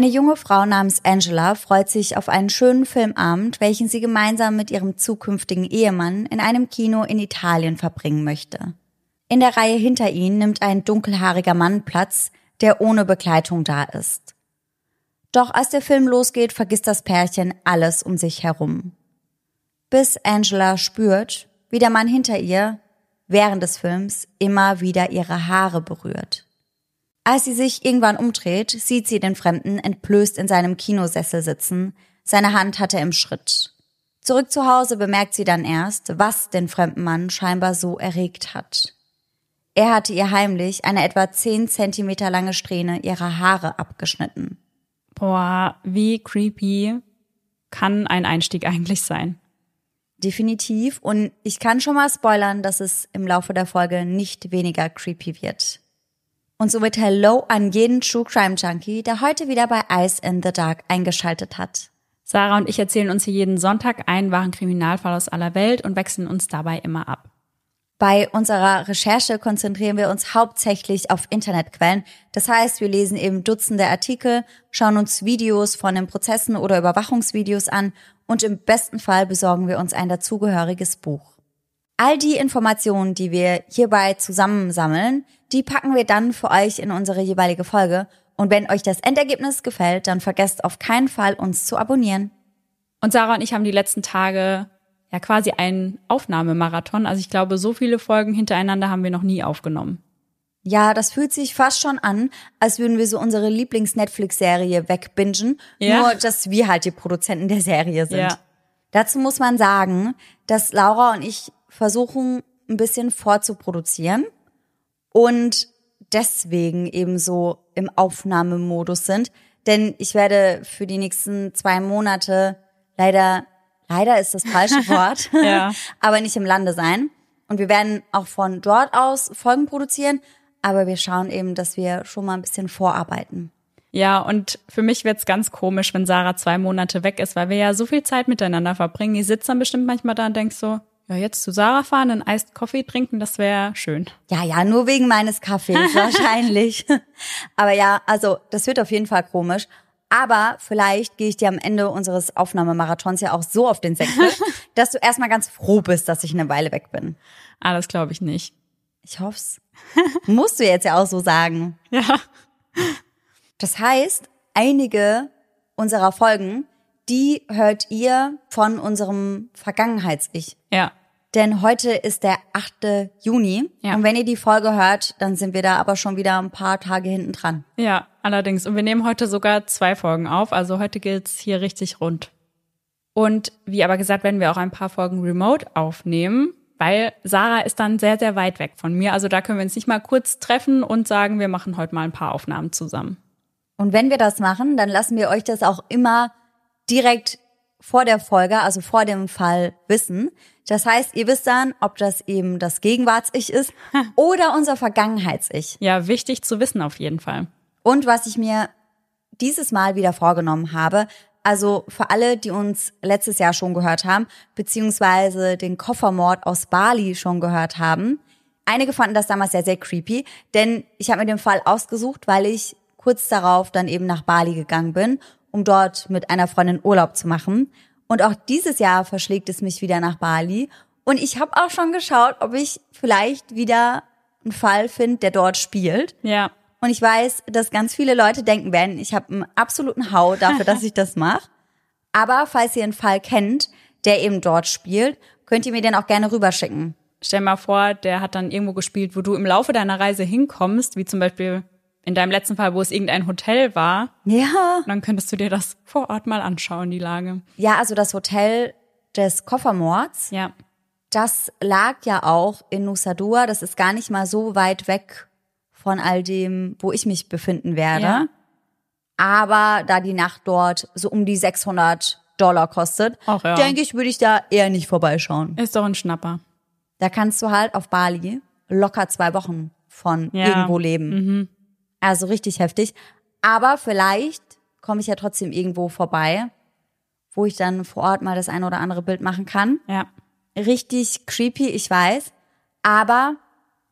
Eine junge Frau namens Angela freut sich auf einen schönen Filmabend, welchen sie gemeinsam mit ihrem zukünftigen Ehemann in einem Kino in Italien verbringen möchte. In der Reihe hinter ihnen nimmt ein dunkelhaariger Mann Platz, der ohne Begleitung da ist. Doch als der Film losgeht, vergisst das Pärchen alles um sich herum. Bis Angela spürt, wie der Mann hinter ihr während des Films immer wieder ihre Haare berührt. Als sie sich irgendwann umdreht, sieht sie den Fremden entblößt in seinem Kinosessel sitzen, seine Hand hat er im Schritt. Zurück zu Hause bemerkt sie dann erst, was den fremden Mann scheinbar so erregt hat. Er hatte ihr heimlich eine etwa zehn Zentimeter lange Strähne ihrer Haare abgeschnitten. Boah, wie creepy kann ein Einstieg eigentlich sein? Definitiv. Und ich kann schon mal spoilern, dass es im Laufe der Folge nicht weniger creepy wird. Und somit Hello an jeden True Crime Junkie, der heute wieder bei Ice in the Dark eingeschaltet hat. Sarah und ich erzählen uns hier jeden Sonntag einen wahren Kriminalfall aus aller Welt und wechseln uns dabei immer ab. Bei unserer Recherche konzentrieren wir uns hauptsächlich auf Internetquellen. Das heißt, wir lesen eben Dutzende Artikel, schauen uns Videos von den Prozessen oder Überwachungsvideos an und im besten Fall besorgen wir uns ein dazugehöriges Buch. All die Informationen, die wir hierbei zusammensammeln, die packen wir dann für euch in unsere jeweilige Folge. Und wenn euch das Endergebnis gefällt, dann vergesst auf keinen Fall, uns zu abonnieren. Und Sarah und ich haben die letzten Tage ja quasi einen Aufnahmemarathon. Also ich glaube, so viele Folgen hintereinander haben wir noch nie aufgenommen. Ja, das fühlt sich fast schon an, als würden wir so unsere Lieblings-Netflix-Serie wegbingen. Ja. Nur, dass wir halt die Produzenten der Serie sind. Ja. Dazu muss man sagen, dass Laura und ich versuchen, ein bisschen vorzuproduzieren und deswegen eben so im Aufnahmemodus sind. Denn ich werde für die nächsten zwei Monate leider, leider ist das falsche Wort, ja. aber nicht im Lande sein. Und wir werden auch von dort aus Folgen produzieren, aber wir schauen eben, dass wir schon mal ein bisschen vorarbeiten. Ja, und für mich wird's ganz komisch, wenn Sarah zwei Monate weg ist, weil wir ja so viel Zeit miteinander verbringen. Ich sitze dann bestimmt manchmal da und denk so, ja, jetzt zu Sarah fahren, einen Eist Kaffee trinken, das wäre schön. Ja, ja, nur wegen meines Kaffees wahrscheinlich. Aber ja, also das wird auf jeden Fall komisch. Aber vielleicht gehe ich dir am Ende unseres Aufnahmemarathons ja auch so auf den Säckel, dass du erstmal ganz froh bist, dass ich eine Weile weg bin. Ah, das glaube ich nicht. Ich hoff's. Musst du jetzt ja auch so sagen. Ja. Das heißt, einige unserer Folgen, die hört ihr von unserem Vergangenheits-Ich. Ja. Denn heute ist der 8. Juni. Ja. Und wenn ihr die Folge hört, dann sind wir da aber schon wieder ein paar Tage hinten dran. Ja, allerdings. Und wir nehmen heute sogar zwei Folgen auf. Also heute geht's hier richtig rund. Und wie aber gesagt, werden wir auch ein paar Folgen remote aufnehmen, weil Sarah ist dann sehr, sehr weit weg von mir. Also da können wir uns nicht mal kurz treffen und sagen, wir machen heute mal ein paar Aufnahmen zusammen. Und wenn wir das machen, dann lassen wir euch das auch immer direkt vor der Folge, also vor dem Fall wissen. Das heißt, ihr wisst dann, ob das eben das Gegenwarts-Ich ist oder unser Vergangenheits-Ich. Ja, wichtig zu wissen auf jeden Fall. Und was ich mir dieses Mal wieder vorgenommen habe, also für alle, die uns letztes Jahr schon gehört haben, beziehungsweise den Koffermord aus Bali schon gehört haben. Einige fanden das damals sehr, sehr creepy, denn ich habe mir den Fall ausgesucht, weil ich kurz darauf dann eben nach Bali gegangen bin um dort mit einer Freundin Urlaub zu machen. Und auch dieses Jahr verschlägt es mich wieder nach Bali. Und ich habe auch schon geschaut, ob ich vielleicht wieder einen Fall finde, der dort spielt. Ja. Und ich weiß, dass ganz viele Leute denken werden, ich habe einen absoluten Hau dafür, dass ich das mache. Aber falls ihr einen Fall kennt, der eben dort spielt, könnt ihr mir den auch gerne rüberschicken. Stell mal vor, der hat dann irgendwo gespielt, wo du im Laufe deiner Reise hinkommst, wie zum Beispiel in deinem letzten Fall, wo es irgendein Hotel war. Ja. Dann könntest du dir das vor Ort mal anschauen, die Lage. Ja, also das Hotel des Koffermords. Ja. Das lag ja auch in Nusa Dua. Das ist gar nicht mal so weit weg von all dem, wo ich mich befinden werde. Ja. Aber da die Nacht dort so um die 600 Dollar kostet, Ach ja. denke ich, würde ich da eher nicht vorbeischauen. Ist doch ein Schnapper. Da kannst du halt auf Bali locker zwei Wochen von ja. irgendwo leben. Mhm. Also richtig heftig. Aber vielleicht komme ich ja trotzdem irgendwo vorbei, wo ich dann vor Ort mal das eine oder andere Bild machen kann. Ja. Richtig creepy, ich weiß. Aber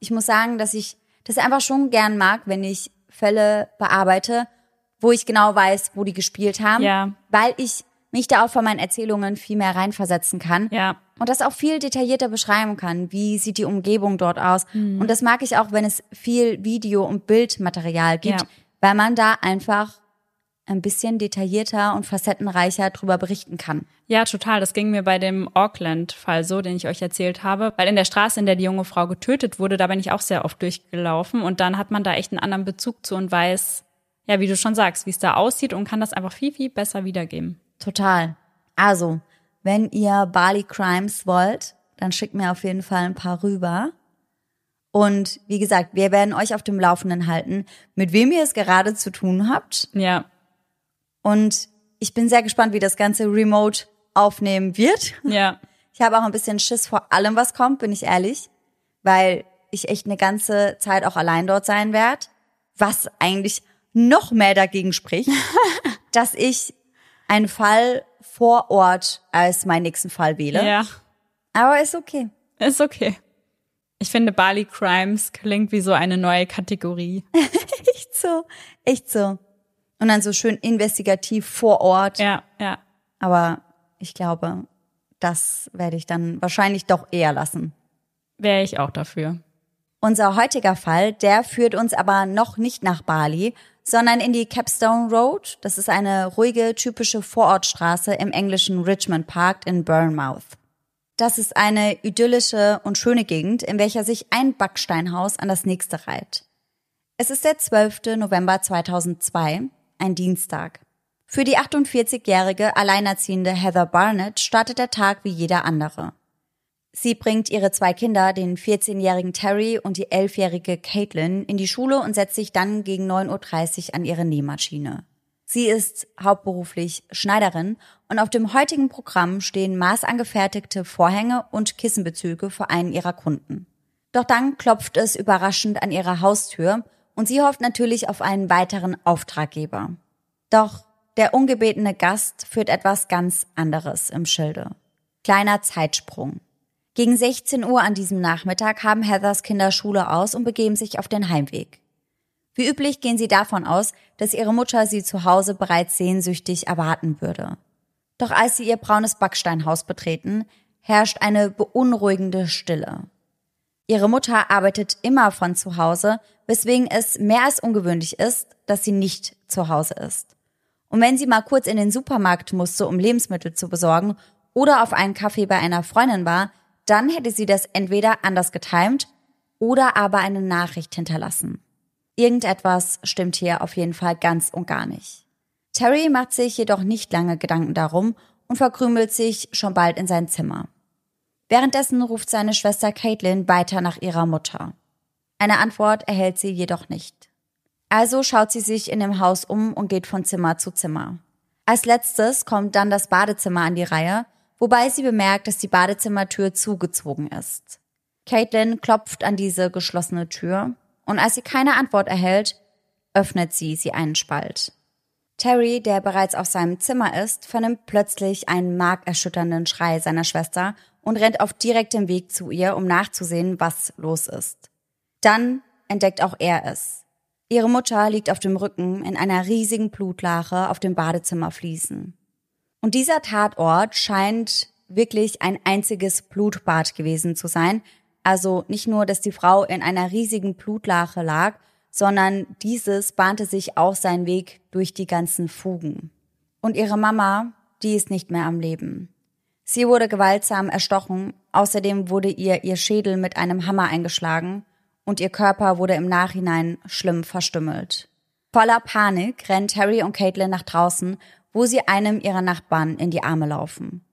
ich muss sagen, dass ich das einfach schon gern mag, wenn ich Fälle bearbeite, wo ich genau weiß, wo die gespielt haben, Ja. weil ich mich da auch von meinen Erzählungen viel mehr reinversetzen kann Ja. Und das auch viel detaillierter beschreiben kann. Wie sieht die Umgebung dort aus? Mhm. Und das mag ich auch, wenn es viel Video- und Bildmaterial gibt, Ja. weil man da einfach ein bisschen detaillierter und facettenreicher drüber berichten kann. Ja, total. Das ging mir bei dem Auckland-Fall so, den ich euch erzählt habe. Weil in der Straße, in der die junge Frau getötet wurde, da bin ich auch sehr oft durchgelaufen. Und dann hat man da echt einen anderen Bezug zu und weiß, ja, wie du schon sagst, wie es da aussieht und kann das einfach viel, viel besser wiedergeben. Total. Also, wenn ihr Bali Crimes wollt, dann schickt mir auf jeden Fall ein paar rüber. Und wie gesagt, wir werden euch auf dem Laufenden halten, mit wem ihr es gerade zu tun habt. Ja, Und ich bin sehr gespannt, wie das Ganze remote aufnehmen wird. ja, Ich habe auch ein bisschen Schiss vor allem, was kommt, bin ich ehrlich, weil ich echt eine ganze Zeit auch allein dort sein werde, was eigentlich noch mehr dagegen spricht, dass ich einen Fall vor Ort als meinen nächsten Fall wähle. ja. Aber ist okay. Ist okay. Ich finde, Bali Crimes klingt wie so eine neue Kategorie. Echt so, echt so. Und dann so schön investigativ vor Ort. Ja, ja. Aber ich glaube, das werde ich dann wahrscheinlich doch eher lassen. Wäre ich auch dafür. Unser heutiger Fall, der führt uns aber noch nicht nach Bali, sondern in die Capstone Road. Das ist eine ruhige, typische Vorortstraße im englischen Richmond Park in Bournemouth. Das ist eine idyllische und schöne Gegend, in welcher sich ein Backsteinhaus an das nächste reiht. Es ist der 12. November 2002, ein Dienstag. Für die 48-jährige alleinerziehende Heather Barnett startet der Tag wie jeder andere. Sie bringt ihre zwei Kinder, den 14-jährigen Terry und die 11-jährige Caitlin, in die Schule und setzt sich dann gegen 9.30 Uhr an ihre Nähmaschine. Sie ist hauptberuflich Schneiderin und auf dem heutigen Programm stehen maßangefertigte Vorhänge und Kissenbezüge für einen ihrer Kunden. Doch dann klopft es überraschend an ihrer Haustür und sie hofft natürlich auf einen weiteren Auftraggeber. Doch der ungebetene Gast führt etwas ganz anderes im Schilde. Kleiner Zeitsprung. Gegen 16 Uhr an diesem Nachmittag haben Heathers Kinder Schule aus und begeben sich auf den Heimweg. Wie üblich gehen sie davon aus, dass ihre Mutter sie zu Hause bereits sehnsüchtig erwarten würde. Doch als sie ihr braunes Backsteinhaus betreten, herrscht eine beunruhigende Stille. Ihre Mutter arbeitet immer von zu Hause, weswegen es mehr als ungewöhnlich ist, dass sie nicht zu Hause ist. Und wenn sie mal kurz in den Supermarkt musste, um Lebensmittel zu besorgen oder auf einen Kaffee bei einer Freundin war, dann hätte sie das entweder anders getimt oder aber eine Nachricht hinterlassen. Irgendetwas stimmt hier auf jeden Fall ganz und gar nicht. Terry macht sich jedoch nicht lange Gedanken darum und verkrümelt sich schon bald in sein Zimmer. Währenddessen ruft seine Schwester Caitlin weiter nach ihrer Mutter. Eine Antwort erhält sie jedoch nicht. Also schaut sie sich in dem Haus um und geht von Zimmer zu Zimmer. Als letztes kommt dann das Badezimmer an die Reihe, wobei sie bemerkt, dass die Badezimmertür zugezogen ist. Caitlin klopft an diese geschlossene Tür und als sie keine Antwort erhält, öffnet sie sie einen Spalt. Terry, der bereits auf seinem Zimmer ist, vernimmt plötzlich einen markerschütternden Schrei seiner Schwester und rennt auf direktem Weg zu ihr, um nachzusehen, was los ist. Dann entdeckt auch er es. Ihre Mutter liegt auf dem Rücken in einer riesigen Blutlache auf dem Badezimmerfliesen. Und dieser Tatort scheint wirklich ein einziges Blutbad gewesen zu sein. Also nicht nur, dass die Frau in einer riesigen Blutlache lag, sondern dieses bahnte sich auch seinen Weg durch die ganzen Fugen. Und ihre Mama, die ist nicht mehr am Leben. Sie wurde gewaltsam erstochen, außerdem wurde ihr ihr Schädel mit einem Hammer eingeschlagen und ihr Körper wurde im Nachhinein schlimm verstümmelt. Voller Panik rennt Harry und Caitlin nach draußen, wo sie einem ihrer Nachbarn in die Arme laufen.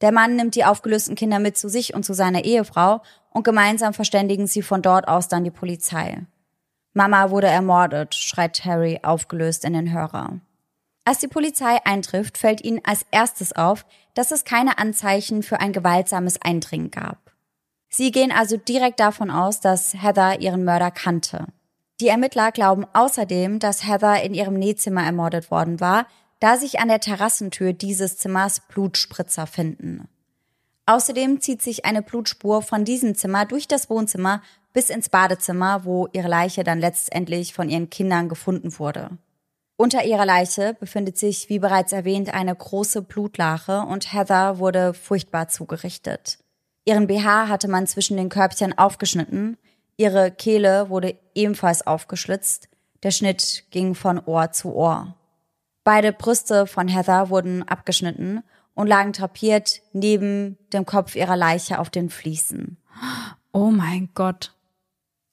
Der Mann nimmt die aufgelösten Kinder mit zu sich und zu seiner Ehefrau und gemeinsam verständigen sie von dort aus dann die Polizei. Mama wurde ermordet, schreit Harry aufgelöst in den Hörer. Als die Polizei eintrifft, fällt ihnen als erstes auf, dass es keine Anzeichen für ein gewaltsames Eindringen gab. Sie gehen also direkt davon aus, dass Heather ihren Mörder kannte. Die Ermittler glauben außerdem, dass Heather in ihrem Nähzimmer ermordet worden war, da sich an der Terrassentür dieses Zimmers Blutspritzer finden. Außerdem zieht sich eine Blutspur von diesem Zimmer durch das Wohnzimmer bis ins Badezimmer, wo ihre Leiche dann letztendlich von ihren Kindern gefunden wurde. Unter ihrer Leiche befindet sich, wie bereits erwähnt, eine große Blutlache und Heather wurde furchtbar zugerichtet. Ihren BH hatte man zwischen den Körbchen aufgeschnitten, ihre Kehle wurde ebenfalls aufgeschlitzt, der Schnitt ging von Ohr zu Ohr. Beide Brüste von Heather wurden abgeschnitten und lagen drapiert neben dem Kopf ihrer Leiche auf den Fliesen. Oh mein Gott.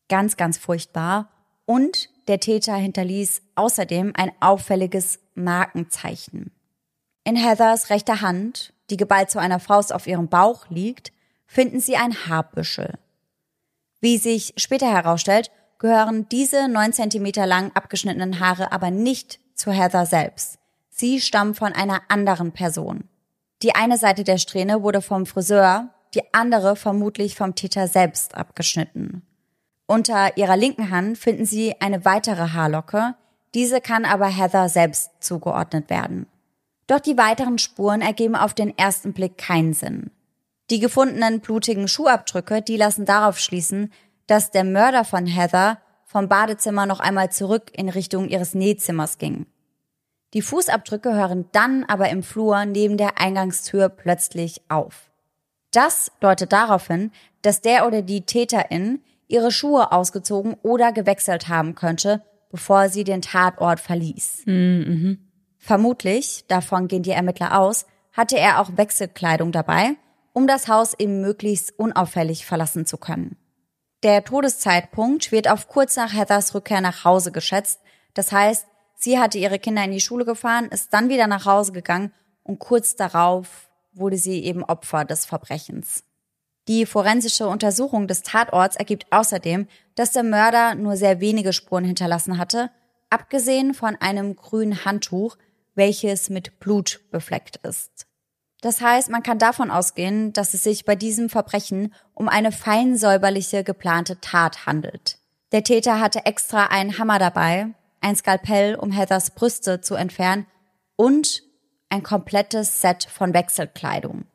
Ganz, ganz furchtbar. Und der Täter hinterließ außerdem ein auffälliges Markenzeichen. In Heathers rechter Hand, die geballt zu einer Faust auf ihrem Bauch liegt, finden sie ein Haarbüschel. Wie sich später herausstellt, gehören diese neun Zentimeter lang abgeschnittenen Haare aber nicht zu Heather selbst. Sie stammen von einer anderen Person. Die eine Seite der Strähne wurde vom Friseur, die andere vermutlich vom Täter selbst abgeschnitten. Unter ihrer linken Hand finden sie eine weitere Haarlocke, diese kann aber Heather selbst zugeordnet werden. Doch die weiteren Spuren ergeben auf den ersten Blick keinen Sinn. Die gefundenen blutigen Schuhabdrücke, die lassen darauf schließen, dass der Mörder von Heather vom Badezimmer noch einmal zurück in Richtung ihres Nähzimmers ging. Die Fußabdrücke hören dann aber im Flur neben der Eingangstür plötzlich auf. Das deutet darauf hin, dass der oder die Täterin ihre Schuhe ausgezogen oder gewechselt haben könnte, bevor sie den Tatort verließ. Mhm. Vermutlich, davon gehen die Ermittler aus, hatte er auch Wechselkleidung dabei, um das Haus eben möglichst unauffällig verlassen zu können. Der Todeszeitpunkt wird auf kurz nach Heathers Rückkehr nach Hause geschätzt. Das heißt, sie hatte ihre Kinder in die Schule gefahren, ist dann wieder nach Hause gegangen und kurz darauf wurde sie eben Opfer des Verbrechens. Die forensische Untersuchung des Tatorts ergibt außerdem, dass der Mörder nur sehr wenige Spuren hinterlassen hatte, abgesehen von einem grünen Handtuch, welches mit Blut befleckt ist. Das heißt, man kann davon ausgehen, dass es sich bei diesem Verbrechen um eine fein säuberliche geplante Tat handelt. Der Täter hatte extra einen Hammer dabei, ein Skalpell, um Heathers Brüste zu entfernen und ein komplettes Set von Wechselkleidung.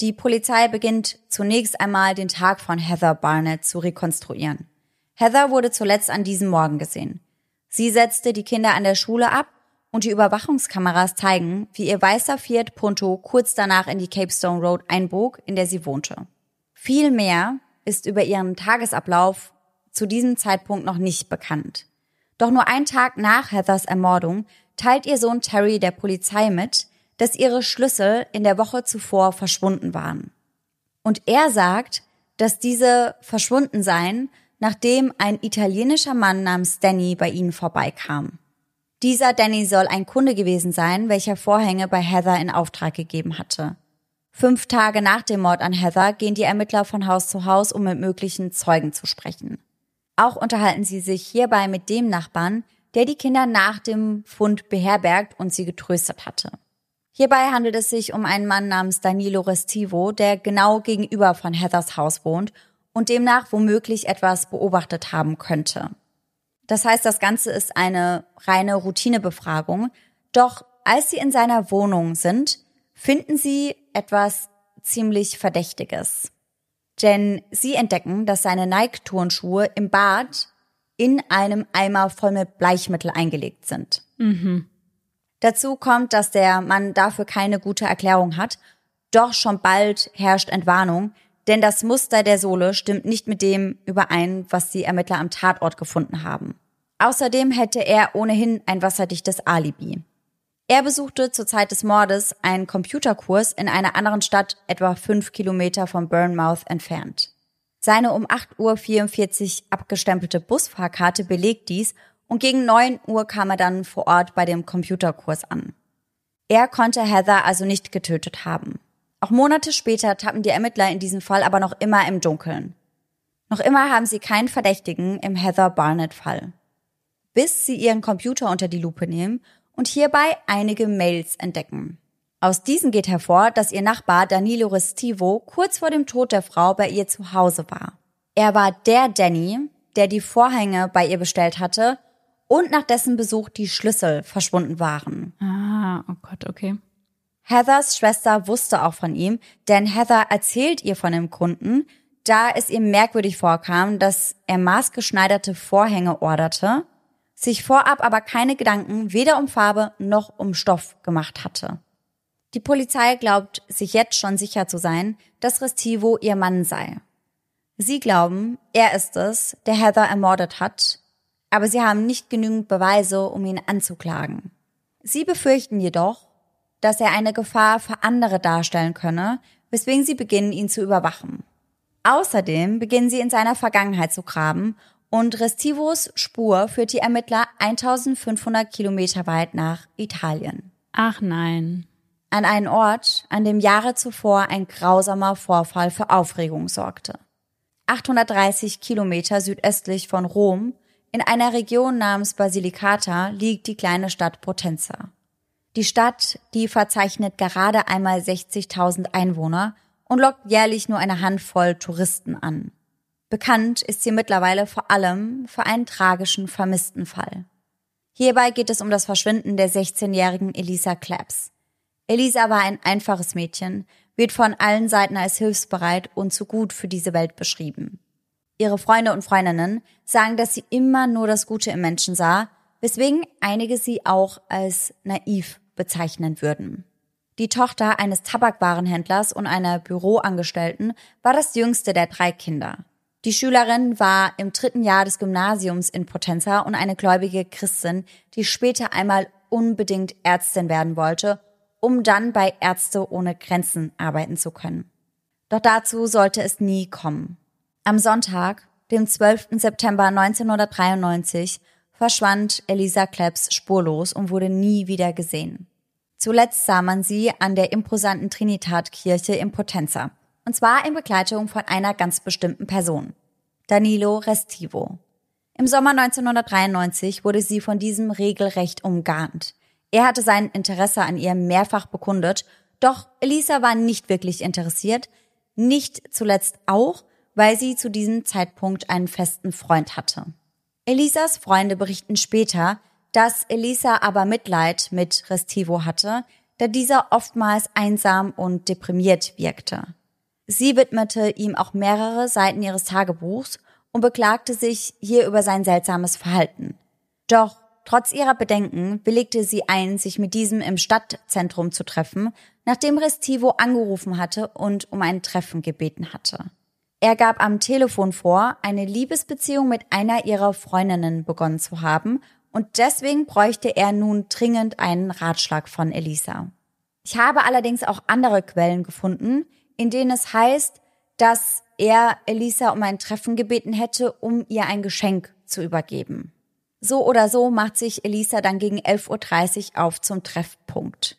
Die Polizei beginnt zunächst einmal den Tag von Heather Barnett zu rekonstruieren. Heather wurde zuletzt an diesem Morgen gesehen. Sie setzte die Kinder an der Schule ab und die Überwachungskameras zeigen, wie ihr weißer Fiat Punto kurz danach in die Capestone Road einbog, in der sie wohnte. Viel mehr ist über ihren Tagesablauf zu diesem Zeitpunkt noch nicht bekannt. Doch nur einen Tag nach Heathers Ermordung teilt ihr Sohn Terry der Polizei mit, dass ihre Schlüssel in der Woche zuvor verschwunden waren. Und er sagt, dass diese verschwunden seien, nachdem ein italienischer Mann namens Danny bei ihnen vorbeikam. Dieser Danny soll ein Kunde gewesen sein, welcher Vorhänge bei Heather in Auftrag gegeben hatte. Fünf Tage nach dem Mord an Heather gehen die Ermittler von Haus zu Haus, um mit möglichen Zeugen zu sprechen. Auch unterhalten sie sich hierbei mit dem Nachbarn, der die Kinder nach dem Fund beherbergt und sie getröstet hatte. Hierbei handelt es sich um einen Mann namens Danilo Restivo, der genau gegenüber von Heathers Haus wohnt und demnach womöglich etwas beobachtet haben könnte. Das heißt, das Ganze ist eine reine Routinebefragung. Doch als sie in seiner Wohnung sind, finden sie etwas ziemlich Verdächtiges. Denn sie entdecken, dass seine Nike-Turnschuhe im Bad in einem Eimer voll mit Bleichmittel eingelegt sind. Mhm. Dazu kommt, dass der Mann dafür keine gute Erklärung hat, doch schon bald herrscht Entwarnung, denn das Muster der Sohle stimmt nicht mit dem überein, was die Ermittler am Tatort gefunden haben. Außerdem hätte er ohnehin ein wasserdichtes Alibi. Er besuchte zur Zeit des Mordes einen Computerkurs in einer anderen Stadt etwa fünf Kilometer von Burnmouth entfernt. Seine um 8.44 Uhr abgestempelte Busfahrkarte belegt dies und gegen 9 Uhr kam er dann vor Ort bei dem Computerkurs an. Er konnte Heather also nicht getötet haben. Auch Monate später tappen die Ermittler in diesem Fall aber noch immer im Dunkeln. Noch immer haben sie keinen Verdächtigen im Heather Barnett-Fall. Bis sie ihren Computer unter die Lupe nehmen und hierbei einige Mails entdecken. Aus diesen geht hervor, dass ihr Nachbar Danilo Restivo kurz vor dem Tod der Frau bei ihr zu Hause war. Er war der Danny, der die Vorhänge bei ihr bestellt hatte und nach dessen Besuch die Schlüssel verschwunden waren. Ah, oh Gott, okay. Heathers Schwester wusste auch von ihm, denn Heather erzählt ihr von dem Kunden, da es ihr merkwürdig vorkam, dass er maßgeschneiderte Vorhänge orderte, sich vorab aber keine Gedanken weder um Farbe noch um Stoff gemacht hatte. Die Polizei glaubt sich jetzt schon sicher zu sein, dass Restivo ihr Mann sei. Sie glauben, er ist es, der Heather ermordet hat, aber sie haben nicht genügend Beweise, um ihn anzuklagen. Sie befürchten jedoch, dass er eine Gefahr für andere darstellen könne, weswegen sie beginnen, ihn zu überwachen. Außerdem beginnen sie in seiner Vergangenheit zu graben und Restivos Spur führt die Ermittler 1500 Kilometer weit nach Italien. Ach nein. An einen Ort, an dem Jahre zuvor ein grausamer Vorfall für Aufregung sorgte. 830 Kilometer südöstlich von Rom, in einer Region namens Basilicata, liegt die kleine Stadt Potenza. Die Stadt, die verzeichnet gerade einmal 60.000 Einwohner und lockt jährlich nur eine Handvoll Touristen an. Bekannt ist sie mittlerweile vor allem für einen tragischen Vermisstenfall. Hierbei geht es um das Verschwinden der 16-jährigen Elisa Claps. Elisa war ein einfaches Mädchen, wird von allen Seiten als hilfsbereit und zu gut für diese Welt beschrieben. Ihre Freunde und Freundinnen sagen, dass sie immer nur das Gute im Menschen sah, weswegen einige sie auch als naiv bezeichnen würden. Die Tochter eines Tabakwarenhändlers und einer Büroangestellten war das jüngste der drei Kinder. Die Schülerin war im dritten Jahr des Gymnasiums in Potenza und eine gläubige Christin, die später einmal unbedingt Ärztin werden wollte, um dann bei Ärzte ohne Grenzen arbeiten zu können. Doch dazu sollte es nie kommen. Am Sonntag, dem 12. September 1993, verschwand Elisa Klebs spurlos und wurde nie wieder gesehen. Zuletzt sah man sie an der imposanten Trinitat-Kirche in Potenza und zwar in Begleitung von einer ganz bestimmten Person, Danilo Restivo. Im Sommer 1993 wurde sie von diesem regelrecht umgarnt. Er hatte sein Interesse an ihr mehrfach bekundet, doch Elisa war nicht wirklich interessiert, nicht zuletzt auch, weil sie zu diesem Zeitpunkt einen festen Freund hatte. Elisas Freunde berichten später, dass Elisa aber Mitleid mit Restivo hatte, da dieser oftmals einsam und deprimiert wirkte. Sie widmete ihm auch mehrere Seiten ihres Tagebuchs und beklagte sich hier über sein seltsames Verhalten. Doch trotz ihrer Bedenken willigte sie ein, sich mit diesem im Stadtzentrum zu treffen, nachdem Restivo angerufen hatte und um ein Treffen gebeten hatte. Er gab am Telefon vor, eine Liebesbeziehung mit einer ihrer Freundinnen begonnen zu haben und deswegen bräuchte er nun dringend einen Ratschlag von Elisa. Ich habe allerdings auch andere Quellen gefunden, in denen es heißt, dass er Elisa um ein Treffen gebeten hätte, um ihr ein Geschenk zu übergeben. So oder so macht sich Elisa dann gegen 11.30 Uhr auf zum Treffpunkt.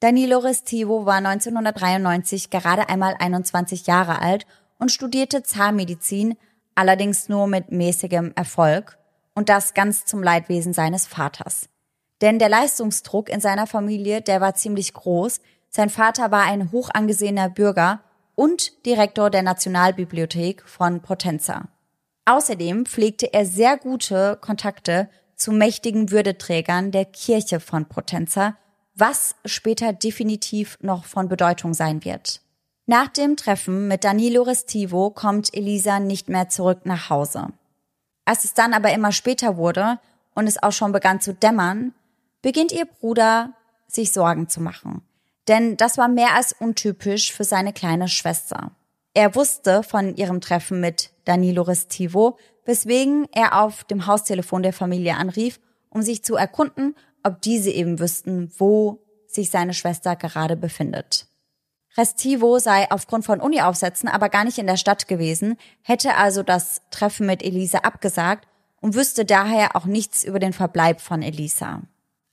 Danilo Restivo war 1993 gerade einmal 21 Jahre alt und studierte Zahnmedizin, allerdings nur mit mäßigem Erfolg, und das ganz zum Leidwesen seines Vaters. Denn der Leistungsdruck in seiner Familie, der war ziemlich groß, sein Vater war ein hoch angesehener Bürger und Direktor der Nationalbibliothek von Potenza. Außerdem pflegte er sehr gute Kontakte zu mächtigen Würdeträgern der Kirche von Potenza, was später definitiv noch von Bedeutung sein wird. Nach dem Treffen mit Danilo Restivo kommt Elisa nicht mehr zurück nach Hause. Als es dann aber immer später wurde und es auch schon begann zu dämmern, beginnt ihr Bruder sich Sorgen zu machen. Denn das war mehr als untypisch für seine kleine Schwester. Er wusste von ihrem Treffen mit Danilo Restivo, weswegen er auf dem Haustelefon der Familie anrief, um sich zu erkunden, ob diese eben wüssten, wo sich seine Schwester gerade befindet. Restivo sei aufgrund von Uni-Aufsätzen aber gar nicht in der Stadt gewesen, hätte also das Treffen mit Elisa abgesagt und wüsste daher auch nichts über den Verbleib von Elisa.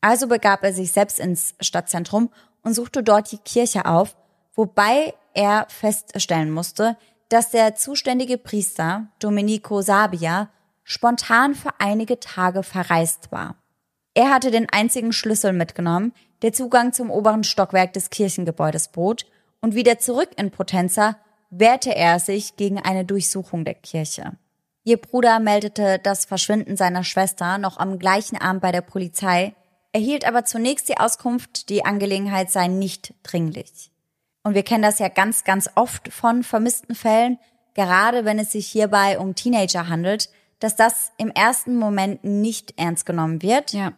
Also begab er sich selbst ins Stadtzentrum und suchte dort die Kirche auf, wobei er feststellen musste, dass der zuständige Priester Domenico Sabia spontan für einige Tage verreist war. Er hatte den einzigen Schlüssel mitgenommen, der Zugang zum oberen Stockwerk des Kirchengebäudes bot, und wieder zurück in Potenza wehrte er sich gegen eine Durchsuchung der Kirche. Ihr Bruder meldete das Verschwinden seiner Schwester noch am gleichen Abend bei der Polizei, erhielt aber zunächst die Auskunft, die Angelegenheit sei nicht dringlich. Und wir kennen das ja ganz, ganz oft von vermissten Fällen, gerade wenn es sich hierbei um Teenager handelt, dass das im ersten Moment nicht ernst genommen wird, Ja.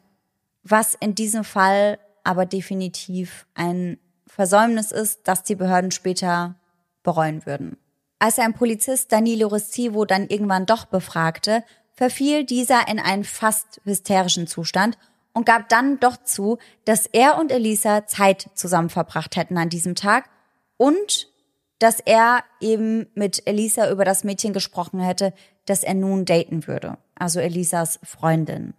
was in diesem Fall aber definitiv ein Versäumnis ist, das die Behörden später bereuen würden. Als ein Polizist Danilo Restivo dann irgendwann doch befragte, verfiel dieser in einen fast hysterischen Zustand und gab dann doch zu, dass er und Elisa Zeit zusammen verbracht hätten an diesem Tag und dass er eben mit Elisa über das Mädchen gesprochen hätte, das er nun daten würde, also Elisas Freundin.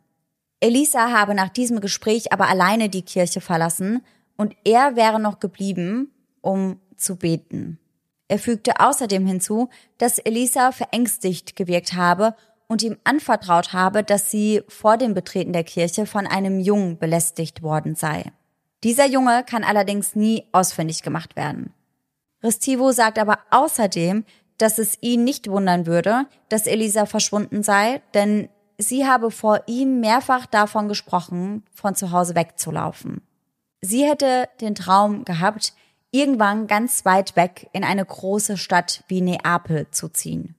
Elisa habe nach diesem Gespräch aber alleine die Kirche verlassen und er wäre noch geblieben, um zu beten. Er fügte außerdem hinzu, dass Elisa verängstigt gewirkt habe und ihm anvertraut habe, dass sie vor dem Betreten der Kirche von einem Jungen belästigt worden sei. Dieser Junge kann allerdings nie ausfindig gemacht werden. Restivo sagt aber außerdem, dass es ihn nicht wundern würde, dass Elisa verschwunden sei, denn sie habe vor ihm mehrfach davon gesprochen, von zu Hause wegzulaufen. Sie hätte den Traum gehabt, irgendwann ganz weit weg in eine große Stadt wie Neapel zu ziehen.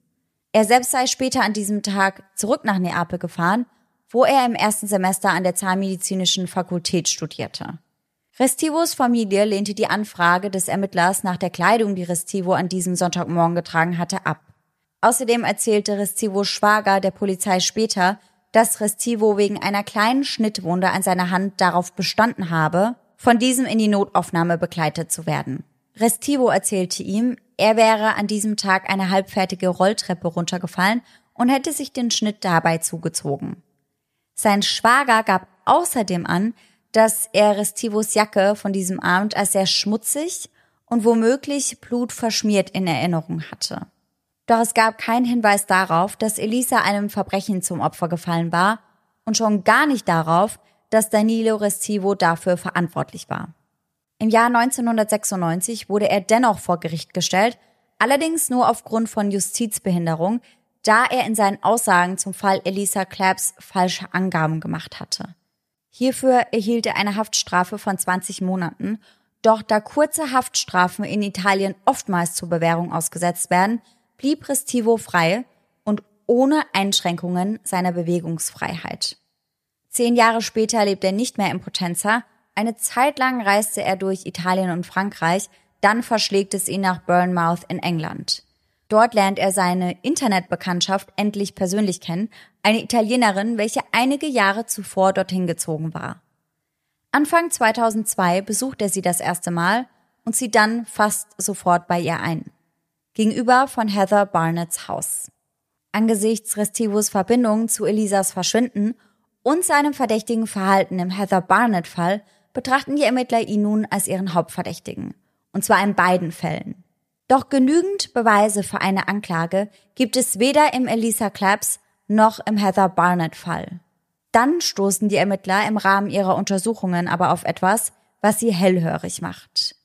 Er selbst sei später an diesem Tag zurück nach Neapel gefahren, wo er im ersten Semester an der Zahnmedizinischen Fakultät studierte. Restivos Familie lehnte die Anfrage des Ermittlers nach der Kleidung, die Restivo an diesem Sonntagmorgen getragen hatte, ab. Außerdem erzählte Restivos Schwager der Polizei später, dass Restivo wegen einer kleinen Schnittwunde an seiner Hand darauf bestanden habe, von diesem in die Notaufnahme begleitet zu werden. Restivo erzählte ihm, er wäre an diesem Tag eine halbfertige Rolltreppe runtergefallen und hätte sich den Schnitt dabei zugezogen. Sein Schwager gab außerdem an, dass er Restivos Jacke von diesem Abend als sehr schmutzig und womöglich blutverschmiert in Erinnerung hatte. Doch es gab keinen Hinweis darauf, dass Elisa einem Verbrechen zum Opfer gefallen war und schon gar nicht darauf, dass Danilo Restivo dafür verantwortlich war. Im Jahr 1996 wurde er dennoch vor Gericht gestellt, allerdings nur aufgrund von Justizbehinderung, da er in seinen Aussagen zum Fall Elisa Claps falsche Angaben gemacht hatte. Hierfür erhielt er eine Haftstrafe von 20 Monaten, doch da kurze Haftstrafen in Italien oftmals zur Bewährung ausgesetzt werden, blieb Restivo frei und ohne Einschränkungen seiner Bewegungsfreiheit. Zehn Jahre später lebt er nicht mehr in Potenza. Eine Zeit lang reiste er durch Italien und Frankreich, dann verschlägt es ihn nach Bournemouth in England. Dort lernt er seine Internetbekanntschaft endlich persönlich kennen, eine Italienerin, welche einige Jahre zuvor dorthin gezogen war. Anfang 2002 besucht er sie das erste Mal und zieht dann fast sofort bei ihr ein. Gegenüber von Heather Barnetts Haus. Angesichts Restivos Verbindung zu Elisas Verschwinden und seinem verdächtigen Verhalten im Heather Barnett-Fall betrachten die Ermittler ihn nun als ihren Hauptverdächtigen. Und zwar in beiden Fällen. Doch genügend Beweise für eine Anklage gibt es weder im Elisa Claps noch im Heather Barnett-Fall. Dann stoßen die Ermittler im Rahmen ihrer Untersuchungen aber auf etwas, was sie hellhörig macht.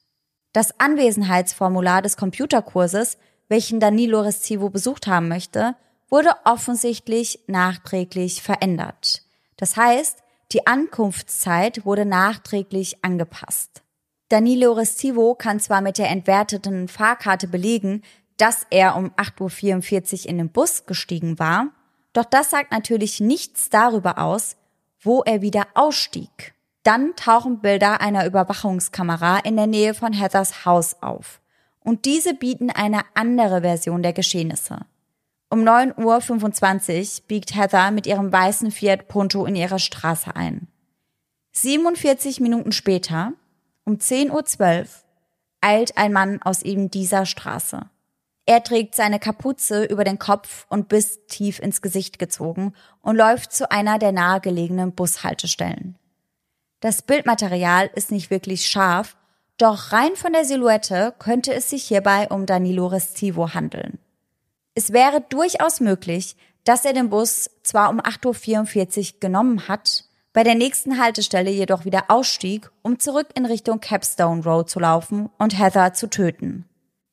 Das Anwesenheitsformular des Computerkurses, welchen Danilo Restivo besucht haben möchte, wurde offensichtlich nachträglich verändert. Das heißt, die Ankunftszeit wurde nachträglich angepasst. Danilo Restivo kann zwar mit der entwerteten Fahrkarte belegen, dass er um 8.44 Uhr in den Bus gestiegen war, doch das sagt natürlich nichts darüber aus, wo er wieder ausstieg. Dann tauchen Bilder einer Überwachungskamera in der Nähe von Heathers Haus auf. Und diese bieten eine andere Version der Geschehnisse. Um 9.25 Uhr biegt Heather mit ihrem weißen Fiat Punto in ihre Straße ein. 47 Minuten später, um 10.12 Uhr, eilt ein Mann aus eben dieser Straße. Er trägt seine Kapuze über den Kopf und bis tief ins Gesicht gezogen und läuft zu einer der nahegelegenen Bushaltestellen. Das Bildmaterial ist nicht wirklich scharf, doch rein von der Silhouette könnte es sich hierbei um Danilo Restivo handeln. Es wäre durchaus möglich, dass er den Bus zwar um 8.44 Uhr genommen hat, bei der nächsten Haltestelle jedoch wieder ausstieg, um zurück in Richtung Capstone Road zu laufen und Heather zu töten.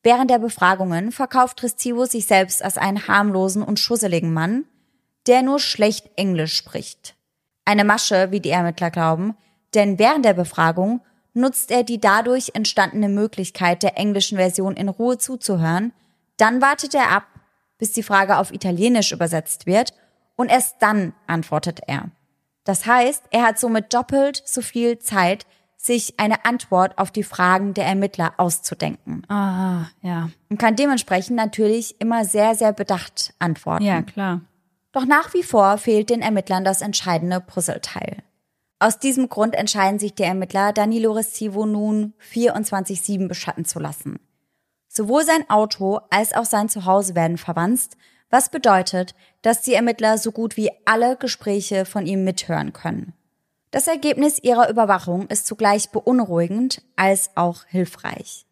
Während der Befragungen verkauft Restivo sich selbst als einen harmlosen und schusseligen Mann, der nur schlecht Englisch spricht. Eine Masche, wie die Ermittler glauben, denn während der Befragung nutzt er die dadurch entstandene Möglichkeit der englischen Version in Ruhe zuzuhören, dann wartet er ab, bis die Frage auf Italienisch übersetzt wird und erst dann antwortet er. Das heißt, er hat somit doppelt so viel Zeit, sich eine Antwort auf die Fragen der Ermittler auszudenken. Ah, ja. Und kann dementsprechend natürlich immer sehr, sehr bedacht antworten. Ja, klar. Doch nach wie vor fehlt den Ermittlern das entscheidende Puzzleteil. Aus diesem Grund entscheiden sich die Ermittler, Danilo Restivo nun 24-7 beschatten zu lassen. Sowohl sein Auto als auch sein Zuhause werden verwanzt, was bedeutet, dass die Ermittler so gut wie alle Gespräche von ihm mithören können. Das Ergebnis ihrer Überwachung ist zugleich beunruhigend als auch hilfreich.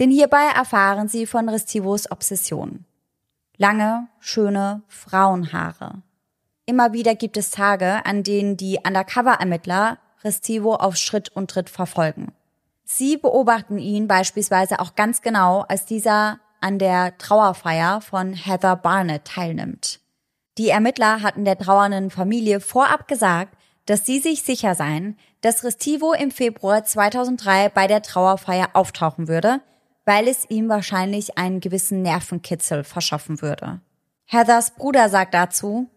Denn hierbei erfahren sie von Restivos Obsession. Lange, schöne Frauenhaare. Immer wieder gibt es Tage, an denen die Undercover-Ermittler Restivo auf Schritt und Tritt verfolgen. Sie beobachten ihn beispielsweise auch ganz genau, als dieser an der Trauerfeier von Heather Barnett teilnimmt. Die Ermittler hatten der trauernden Familie vorab gesagt, dass sie sich sicher seien, dass Restivo im Februar 2003 bei der Trauerfeier auftauchen würde, weil es ihm wahrscheinlich einen gewissen Nervenkitzel verschaffen würde. Heathers Bruder sagt dazu,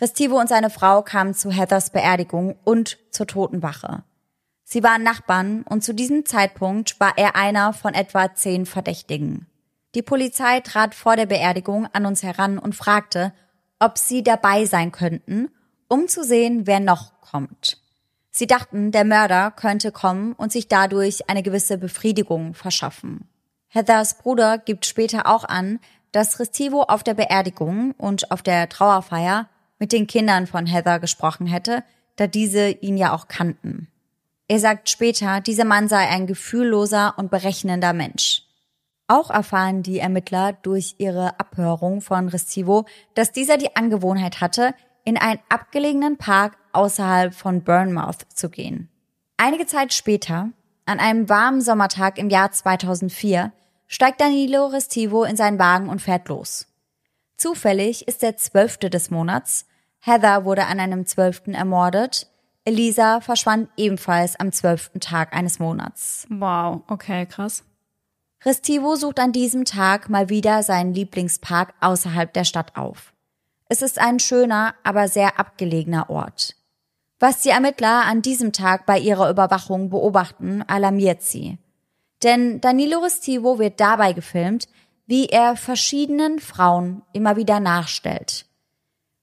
Restivo und seine Frau kamen zu Heathers Beerdigung und zur Totenwache. Sie waren Nachbarn und zu diesem Zeitpunkt war er einer von etwa zehn Verdächtigen. Die Polizei trat vor der Beerdigung an uns heran und fragte, ob sie dabei sein könnten, um zu sehen, wer noch kommt. Sie dachten, der Mörder könnte kommen und sich dadurch eine gewisse Befriedigung verschaffen. Heathers Bruder gibt später auch an, dass Restivo auf der Beerdigung und auf der Trauerfeier mit den Kindern von Heather gesprochen hätte, da diese ihn ja auch kannten. Er sagt später, dieser Mann sei ein gefühlloser und berechnender Mensch. Auch erfahren die Ermittler durch ihre Abhörung von Restivo, dass dieser die Angewohnheit hatte, in einen abgelegenen Park außerhalb von Bournemouth zu gehen. Einige Zeit später, an einem warmen Sommertag im Jahr 2004, steigt Danilo Restivo in seinen Wagen und fährt los. Zufällig ist der zwölfte des Monats. Heather wurde an einem zwölften ermordet. Elisa verschwand ebenfalls am zwölften Tag eines Monats. Wow, okay, krass. Restivo sucht an diesem Tag mal wieder seinen Lieblingspark außerhalb der Stadt auf. Es ist ein schöner, aber sehr abgelegener Ort. Was die Ermittler an diesem Tag bei ihrer Überwachung beobachten, alarmiert sie. Denn Danilo Restivo wird dabei gefilmt, wie er verschiedenen Frauen immer wieder nachstellt.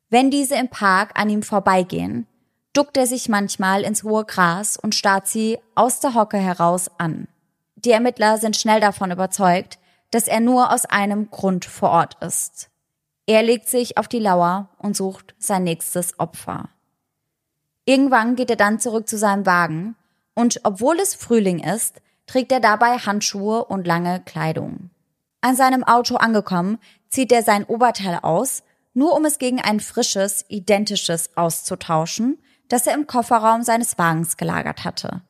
Wenn diese im Park an ihm vorbeigehen, duckt er sich manchmal ins hohe Gras und starrt sie aus der Hocke heraus an. Die Ermittler sind schnell davon überzeugt, dass er nur aus einem Grund vor Ort ist. Er legt sich auf die Lauer und sucht sein nächstes Opfer. Irgendwann geht er dann zurück zu seinem Wagen und obwohl es Frühling ist, trägt er dabei Handschuhe und lange Kleidung. An seinem Auto angekommen, zieht er sein Oberteil aus, nur um es gegen ein frisches, identisches auszutauschen, das er im Kofferraum seines Wagens gelagert hatte.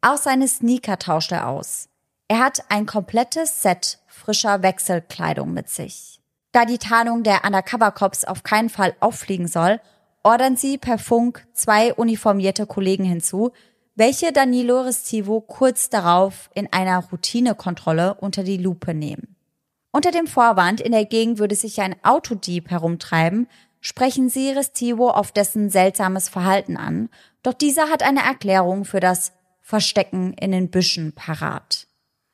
Auch seine Sneaker tauscht er aus. Er hat ein komplettes Set frischer Wechselkleidung mit sich. Da die Tarnung der Undercover-Cops auf keinen Fall auffliegen soll, ordern sie per Funk zwei uniformierte Kollegen hinzu, welche Danilo Restivo kurz darauf in einer Routinekontrolle unter die Lupe nehmen. Unter dem Vorwand, in der Gegend würde sich ein Autodieb herumtreiben, sprechen sie Restivo auf dessen seltsames Verhalten an, doch dieser hat eine Erklärung für das Verstecken in den Büschen parat.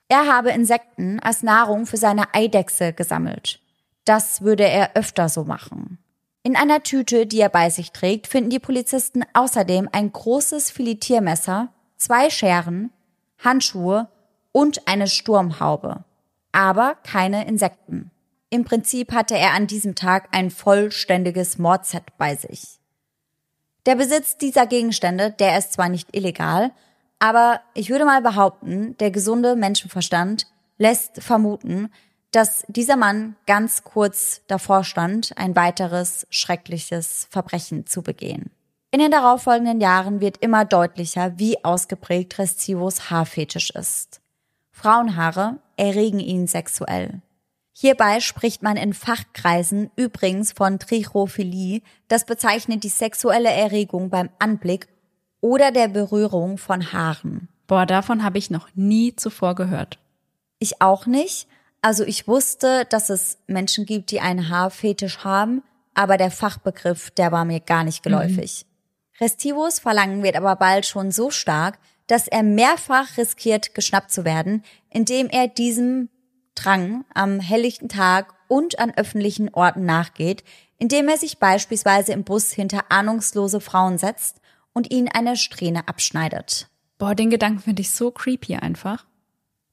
Er habe Insekten als Nahrung für seine Eidechse gesammelt. Das würde er öfter so machen. In einer Tüte, die er bei sich trägt, finden die Polizisten außerdem ein großes Filetiermesser, zwei Scheren, Handschuhe und eine Sturmhaube. Aber keine Insekten. Im Prinzip hatte er an diesem Tag ein vollständiges Mordset bei sich. Der Besitz dieser Gegenstände, der ist zwar nicht illegal, aber ich würde mal behaupten, der gesunde Menschenverstand lässt vermuten, dass dieser Mann ganz kurz davor stand, ein weiteres schreckliches Verbrechen zu begehen. In den darauffolgenden Jahren wird immer deutlicher, wie ausgeprägt Restivos Haarfetisch ist. Frauenhaare erregen ihn sexuell. Hierbei spricht man in Fachkreisen übrigens von Trichophilie, das bezeichnet die sexuelle Erregung beim Anblick oder der Berührung von Haaren. Boah, davon habe ich noch nie zuvor gehört. Ich auch nicht, also ich wusste, dass es Menschen gibt, die einen Haarfetisch haben, aber der Fachbegriff, der war mir gar nicht geläufig. Mhm. Restivos Verlangen wird aber bald schon so stark, dass er mehrfach riskiert, geschnappt zu werden, indem er diesem Drang am helllichten Tag und an öffentlichen Orten nachgeht, indem er sich beispielsweise im Bus hinter ahnungslose Frauen setzt und ihnen eine Strähne abschneidet. Boah, den Gedanken finde ich so creepy einfach.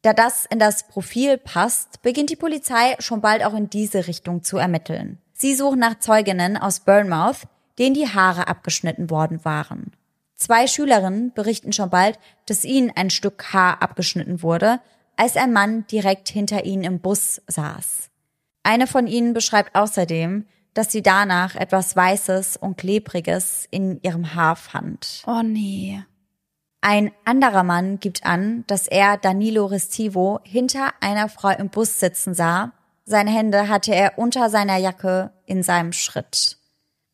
Da das in das Profil passt, beginnt die Polizei schon bald auch in diese Richtung zu ermitteln. Sie suchen nach Zeuginnen aus Bournemouth, denen die Haare abgeschnitten worden waren. Zwei Schülerinnen berichten schon bald, dass ihnen ein Stück Haar abgeschnitten wurde, als ein Mann direkt hinter ihnen im Bus saß. Eine von ihnen beschreibt außerdem, dass sie danach etwas Weißes und Klebriges in ihrem Haar fand. Oh nee. Ein anderer Mann gibt an, dass er Danilo Restivo hinter einer Frau im Bus sitzen sah. Seine Hände hatte er unter seiner Jacke in seinem Schritt.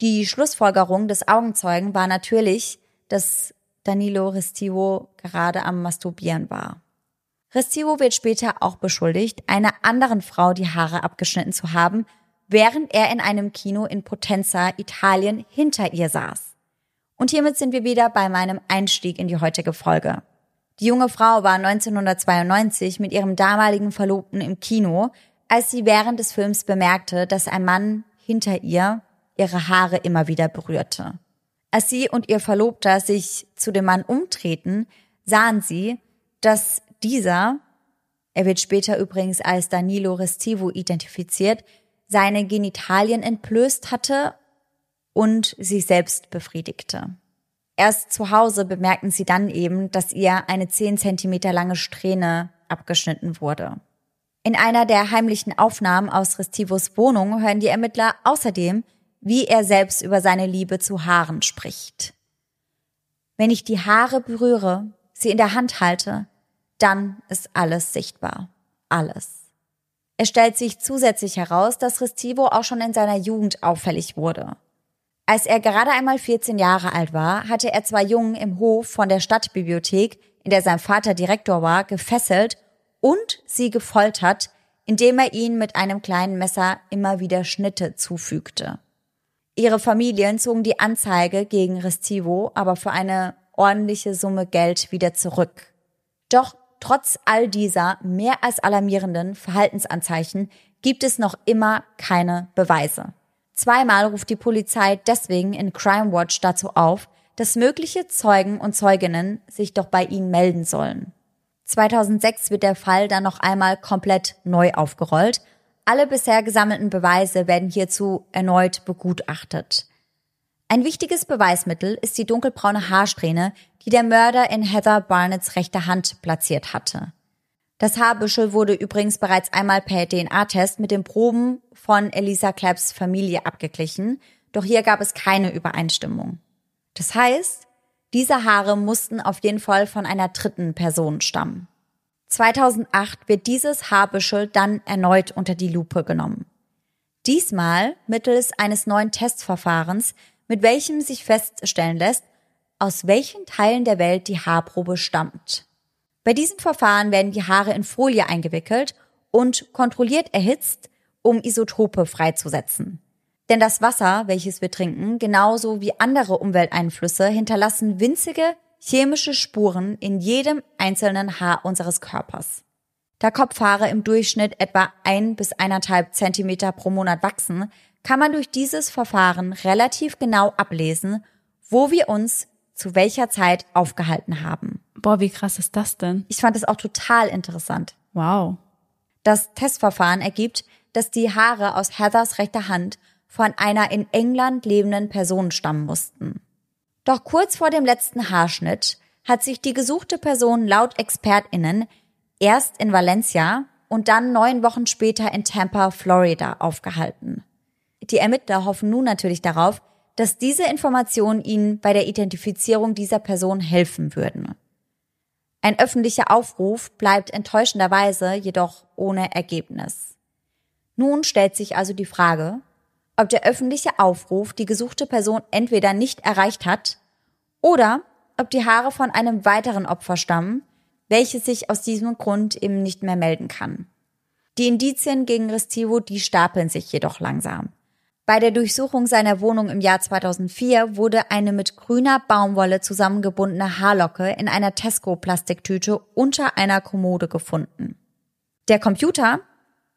Die Schlussfolgerung des Augenzeugen war natürlich, dass Danilo Restivo gerade am Masturbieren war. Restivo wird später auch beschuldigt, einer anderen Frau die Haare abgeschnitten zu haben, während er in einem Kino in Potenza, Italien, hinter ihr saß. Und hiermit sind wir wieder bei meinem Einstieg in die heutige Folge. Die junge Frau war 1992 mit ihrem damaligen Verlobten im Kino, als sie während des Films bemerkte, dass ein Mann hinter ihr ihre Haare immer wieder berührte. Als sie und ihr Verlobter sich zu dem Mann umtreten, sahen sie, dass dieser, er wird später übrigens als Danilo Restivo identifiziert, seine Genitalien entblößt hatte und sich selbst befriedigte. Erst zu Hause bemerkten sie dann eben, dass ihr eine 10 Zentimeter lange Strähne abgeschnitten wurde. In einer der heimlichen Aufnahmen aus Restivos Wohnung hören die Ermittler außerdem, wie er selbst über seine Liebe zu Haaren spricht. Wenn ich die Haare berühre, sie in der Hand halte, dann ist alles sichtbar. Alles. Es stellt sich zusätzlich heraus, dass Restivo auch schon in seiner Jugend auffällig wurde. Als er gerade einmal 14 Jahre alt war, hatte er zwei Jungen im Hof von der Stadtbibliothek, in der sein Vater Direktor war, gefesselt und sie gefoltert, indem er ihnen mit einem kleinen Messer immer wieder Schnitte zufügte. Ihre Familien zogen die Anzeige gegen Restivo aber für eine ordentliche Summe Geld wieder zurück. Doch trotz all dieser mehr als alarmierenden Verhaltensanzeichen gibt es noch immer keine Beweise. Zweimal ruft die Polizei deswegen in Crime Watch dazu auf, dass mögliche Zeugen und Zeuginnen sich doch bei ihnen melden sollen. 2006 wird der Fall dann noch einmal komplett neu aufgerollt. Alle bisher gesammelten Beweise werden hierzu erneut begutachtet. Ein wichtiges Beweismittel ist die dunkelbraune Haarsträhne, die der Mörder in Heather Barnetts rechter Hand platziert hatte. Das Haarbüschel wurde übrigens bereits einmal per DNA-Test mit den Proben von Elisa Clapps Familie abgeglichen, doch hier gab es keine Übereinstimmung. Das heißt, diese Haare mussten auf jeden Fall von einer dritten Person stammen. 2008 wird dieses Haarbüschel dann erneut unter die Lupe genommen. Diesmal mittels eines neuen Testverfahrens, mit welchem sich feststellen lässt, aus welchen Teilen der Welt die Haarprobe stammt. Bei diesem Verfahren werden die Haare in Folie eingewickelt und kontrolliert erhitzt, um Isotope freizusetzen. Denn das Wasser, welches wir trinken, genauso wie andere Umwelteinflüsse, hinterlassen winzige chemische Spuren in jedem einzelnen Haar unseres Körpers. Da Kopfhaare im Durchschnitt etwa ein bis eineinhalb Zentimeter pro Monat wachsen, kann man durch dieses Verfahren relativ genau ablesen, wo wir uns zu welcher Zeit aufgehalten haben. Boah, wie krass ist das denn? Ich fand es auch total interessant. Wow. Das Testverfahren ergibt, dass die Haare aus Heathers rechter Hand von einer in England lebenden Person stammen mussten. Doch kurz vor dem letzten Haarschnitt hat sich die gesuchte Person laut ExpertInnen erst in Valencia und dann neun Wochen später in Tampa, Florida aufgehalten. Die Ermittler hoffen nun natürlich darauf, dass diese Informationen ihnen bei der Identifizierung dieser Person helfen würden. Ein öffentlicher Aufruf bleibt enttäuschenderweise jedoch ohne Ergebnis. Nun stellt sich also die Frage, ob der öffentliche Aufruf die gesuchte Person entweder nicht erreicht hat oder ob die Haare von einem weiteren Opfer stammen, welches sich aus diesem Grund eben nicht mehr melden kann. Die Indizien gegen Restivo, die stapeln sich jedoch langsam. Bei der Durchsuchung seiner Wohnung im Jahr 2004 wurde eine mit grüner Baumwolle zusammengebundene Haarlocke in einer Tesco-Plastiktüte unter einer Kommode gefunden. Der Computer,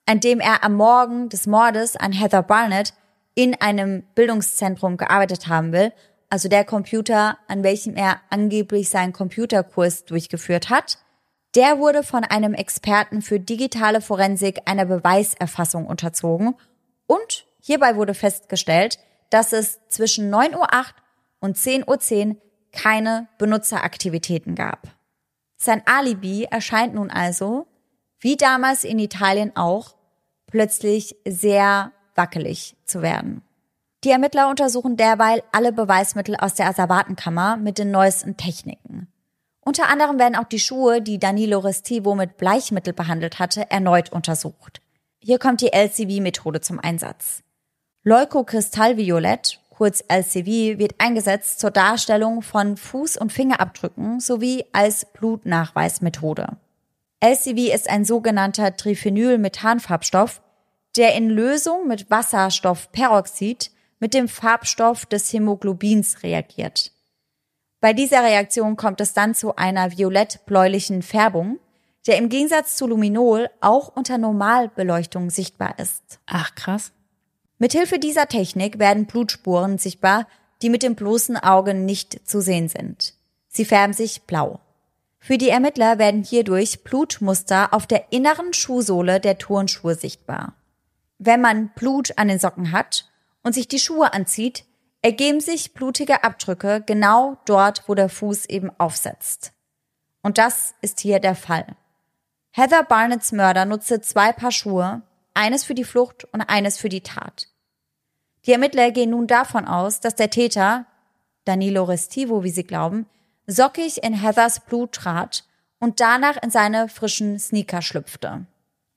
an dem er am Morgen des Mordes an Heather Barnett in einem Bildungszentrum gearbeitet haben will, also der Computer, an welchem er angeblich seinen Computerkurs durchgeführt hat, der wurde von einem Experten für digitale Forensik einer Beweiserfassung unterzogen und hierbei wurde festgestellt, dass es zwischen 9.08 Uhr und 10.10 Uhr keine Benutzeraktivitäten gab. Sein Alibi erscheint nun also, wie damals in Italien auch, plötzlich sehr wackelig zu werden. Die Ermittler untersuchen derweil alle Beweismittel aus der Asservatenkammer mit den neuesten Techniken. Unter anderem werden auch die Schuhe, die Danilo Restivo mit Bleichmittel behandelt hatte, erneut untersucht. Hier kommt die LCV-Methode zum Einsatz. Leukokristallviolett, kurz LCV, wird eingesetzt zur Darstellung von Fuß- und Fingerabdrücken sowie als Blutnachweismethode. LCV ist ein sogenannter Triphenylmethanfarbstoff, der in Lösung mit Wasserstoffperoxid mit dem Farbstoff des Hämoglobins reagiert. Bei dieser Reaktion kommt es dann zu einer violett-bläulichen Färbung, der im Gegensatz zu Luminol auch unter Normalbeleuchtung sichtbar ist. Ach, krass. Mithilfe dieser Technik werden Blutspuren sichtbar, die mit dem bloßen Auge nicht zu sehen sind. Sie färben sich blau. Für die Ermittler werden hierdurch Blutmuster auf der inneren Schuhsohle der Turnschuhe sichtbar. Wenn man Blut an den Socken hat und sich die Schuhe anzieht, ergeben sich blutige Abdrücke genau dort, wo der Fuß eben aufsetzt. Und das ist hier der Fall. Heather Barnetts Mörder nutzte zwei Paar Schuhe, eines für die Flucht und eines für die Tat. Die Ermittler gehen nun davon aus, dass der Täter, Danilo Restivo, wie sie glauben, sockig in Heathers Blut trat und danach in seine frischen Sneaker schlüpfte.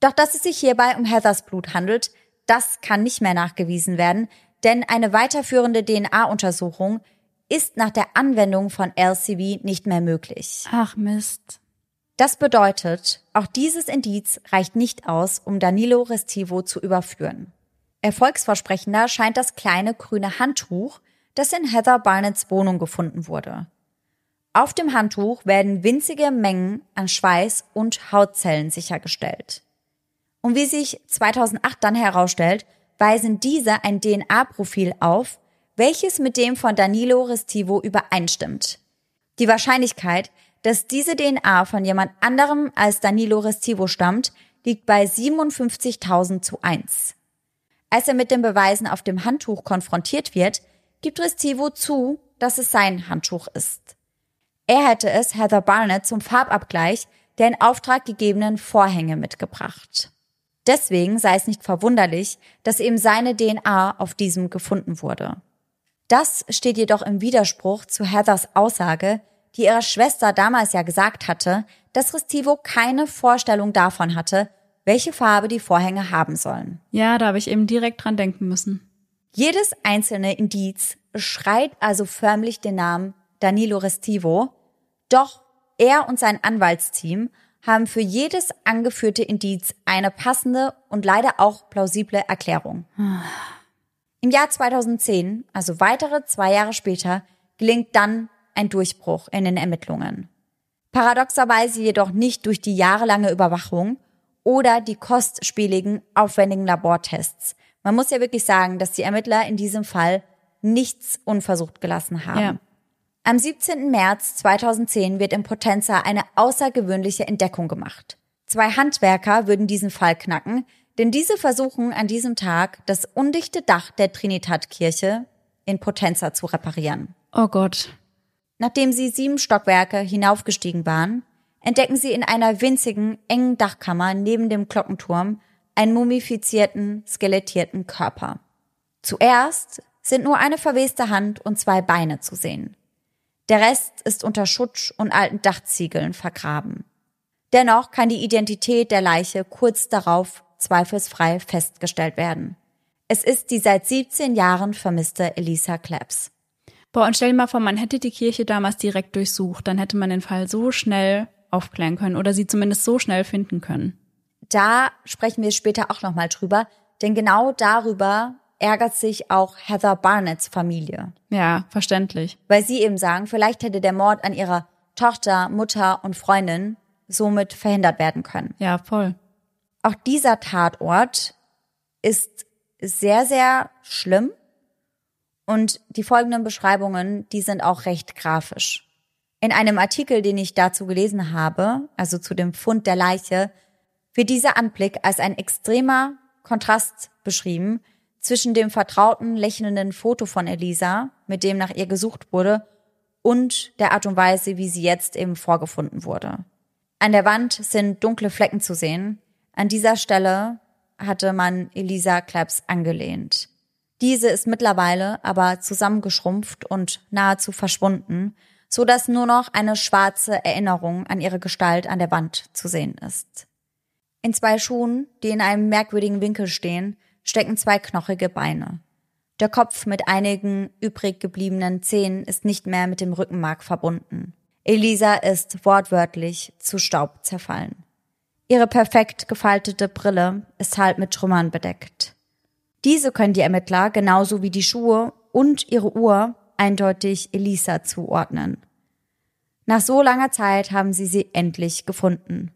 Doch dass es sich hierbei um Heathers Blut handelt, das kann nicht mehr nachgewiesen werden, denn eine weiterführende DNA-Untersuchung ist nach der Anwendung von LCV nicht mehr möglich. Ach Mist. Das bedeutet, auch dieses Indiz reicht nicht aus, um Danilo Restivo zu überführen. Erfolgsversprechender scheint das kleine grüne Handtuch, das in Heather Barnetts Wohnung gefunden wurde. Auf dem Handtuch werden winzige Mengen an Schweiß und Hautzellen sichergestellt. Und wie sich 2008 dann herausstellt, weisen diese ein DNA-Profil auf, welches mit dem von Danilo Restivo übereinstimmt. Die Wahrscheinlichkeit, dass diese DNA von jemand anderem als Danilo Restivo stammt, liegt bei 57.000 zu 1. Als er mit den Beweisen auf dem Handtuch konfrontiert wird, gibt Restivo zu, dass es sein Handtuch ist. Er hätte es Heather Barnett zum Farbabgleich der in Auftrag gegebenen Vorhänge mitgebracht. Deswegen sei es nicht verwunderlich, dass eben seine DNA auf diesem gefunden wurde. Das steht jedoch im Widerspruch zu Heathers Aussage, die ihrer Schwester damals ja gesagt hatte, dass Restivo keine Vorstellung davon hatte, welche Farbe die Vorhänge haben sollen. Ja, da habe ich eben direkt dran denken müssen. Jedes einzelne Indiz schreit also förmlich den Namen Danilo Restivo, doch er und sein Anwaltsteam haben für jedes angeführte Indiz eine passende und leider auch plausible Erklärung. Im Jahr 2010, also weitere zwei Jahre später, gelingt dann ein Durchbruch in den Ermittlungen. Paradoxerweise jedoch nicht durch die jahrelange Überwachung oder die kostspieligen, aufwendigen Labortests. Man muss ja wirklich sagen, dass die Ermittler in diesem Fall nichts unversucht gelassen haben. Ja. Am 17. März 2010 wird in Potenza eine außergewöhnliche Entdeckung gemacht. Zwei Handwerker würden diesen Fall knacken, denn diese versuchen an diesem Tag das undichte Dach der Trinitat-Kirche in Potenza zu reparieren. Oh Gott. Nachdem sie sieben Stockwerke hinaufgestiegen waren, entdecken sie in einer winzigen, engen Dachkammer neben dem Glockenturm einen mumifizierten, skelettierten Körper. Zuerst sind nur eine verweste Hand und zwei Beine zu sehen. Der Rest ist unter Schutt und alten Dachziegeln vergraben. Dennoch kann die Identität der Leiche kurz darauf zweifelsfrei festgestellt werden. Es ist die seit 17 Jahren vermisste Elisa Claps. Boah, und stell dir mal vor, man hätte die Kirche damals direkt durchsucht, dann hätte man den Fall so schnell aufklären können oder sie zumindest so schnell finden können. Da sprechen wir später auch nochmal drüber, denn genau darüber ärgert sich auch Heather Barnetts Familie. Ja, verständlich. Weil sie eben sagen, vielleicht hätte der Mord an ihrer Tochter, Mutter und Freundin somit verhindert werden können. Ja, voll. Auch dieser Tatort ist sehr, sehr schlimm. Und die folgenden Beschreibungen, die sind auch recht grafisch. In einem Artikel, den ich dazu gelesen habe, also zu dem Fund der Leiche, wird dieser Anblick als ein extremer Kontrast beschrieben zwischen dem vertrauten, lächelnden Foto von Elisa, mit dem nach ihr gesucht wurde, und der Art und Weise, wie sie jetzt eben vorgefunden wurde. An der Wand sind dunkle Flecken zu sehen. An dieser Stelle hatte man Elisa Claps angelehnt. Diese ist mittlerweile aber zusammengeschrumpft und nahezu verschwunden, so dass nur noch eine schwarze Erinnerung an ihre Gestalt an der Wand zu sehen ist. In zwei Schuhen, die in einem merkwürdigen Winkel stehen, stecken zwei knochige Beine. Der Kopf mit einigen übrig gebliebenen Zähnen ist nicht mehr mit dem Rückenmark verbunden. Elisa ist wortwörtlich zu Staub zerfallen. Ihre perfekt gefaltete Brille ist halb mit Trümmern bedeckt. Diese können die Ermittler genauso wie die Schuhe und ihre Uhr eindeutig Elisa zuordnen. Nach so langer Zeit haben sie sie endlich gefunden.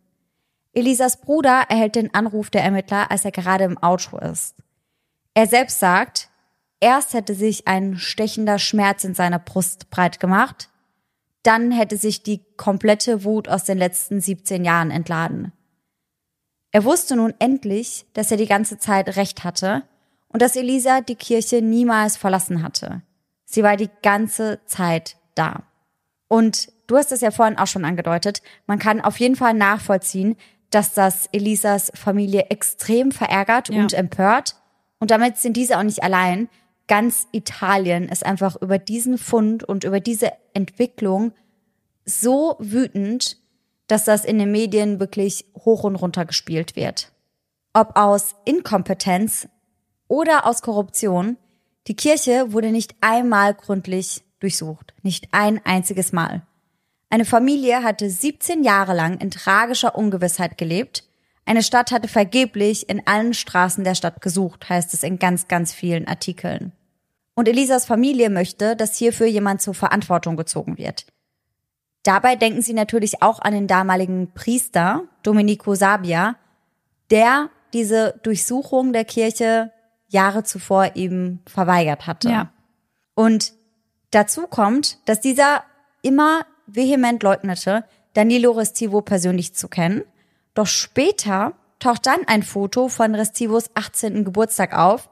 Elisas Bruder erhält den Anruf der Ermittler, als er gerade im Auto ist. Er selbst sagt, erst hätte sich ein stechender Schmerz in seiner Brust breit gemacht, dann hätte sich die komplette Wut aus den letzten 17 Jahren entladen. Er wusste nun endlich, dass er die ganze Zeit recht hatte und dass Elisa die Kirche niemals verlassen hatte. Sie war die ganze Zeit da. Und du hast es ja vorhin auch schon angedeutet, man kann auf jeden Fall nachvollziehen, dass das Elisas Familie extrem verärgert ja. und empört. Und damit sind diese auch nicht allein. Ganz Italien ist einfach über diesen Fund und über diese Entwicklung so wütend, dass das in den Medien wirklich hoch und runter gespielt wird. Ob aus Inkompetenz oder aus Korruption, die Kirche wurde nicht einmal gründlich durchsucht, nicht ein einziges Mal. Eine Familie hatte 17 Jahre lang in tragischer Ungewissheit gelebt. Eine Stadt hatte vergeblich in allen Straßen der Stadt gesucht, heißt es in ganz, ganz vielen Artikeln. Und Elisas Familie möchte, dass hierfür jemand zur Verantwortung gezogen wird. Dabei denken sie natürlich auch an den damaligen Priester, Domenico Sabia, der diese Durchsuchung der Kirche Jahre zuvor eben verweigert hatte. Ja. Und dazu kommt, dass dieser immer vehement leugnete, Danilo Restivo persönlich zu kennen. Doch später taucht dann ein Foto von Restivos 18. Geburtstag auf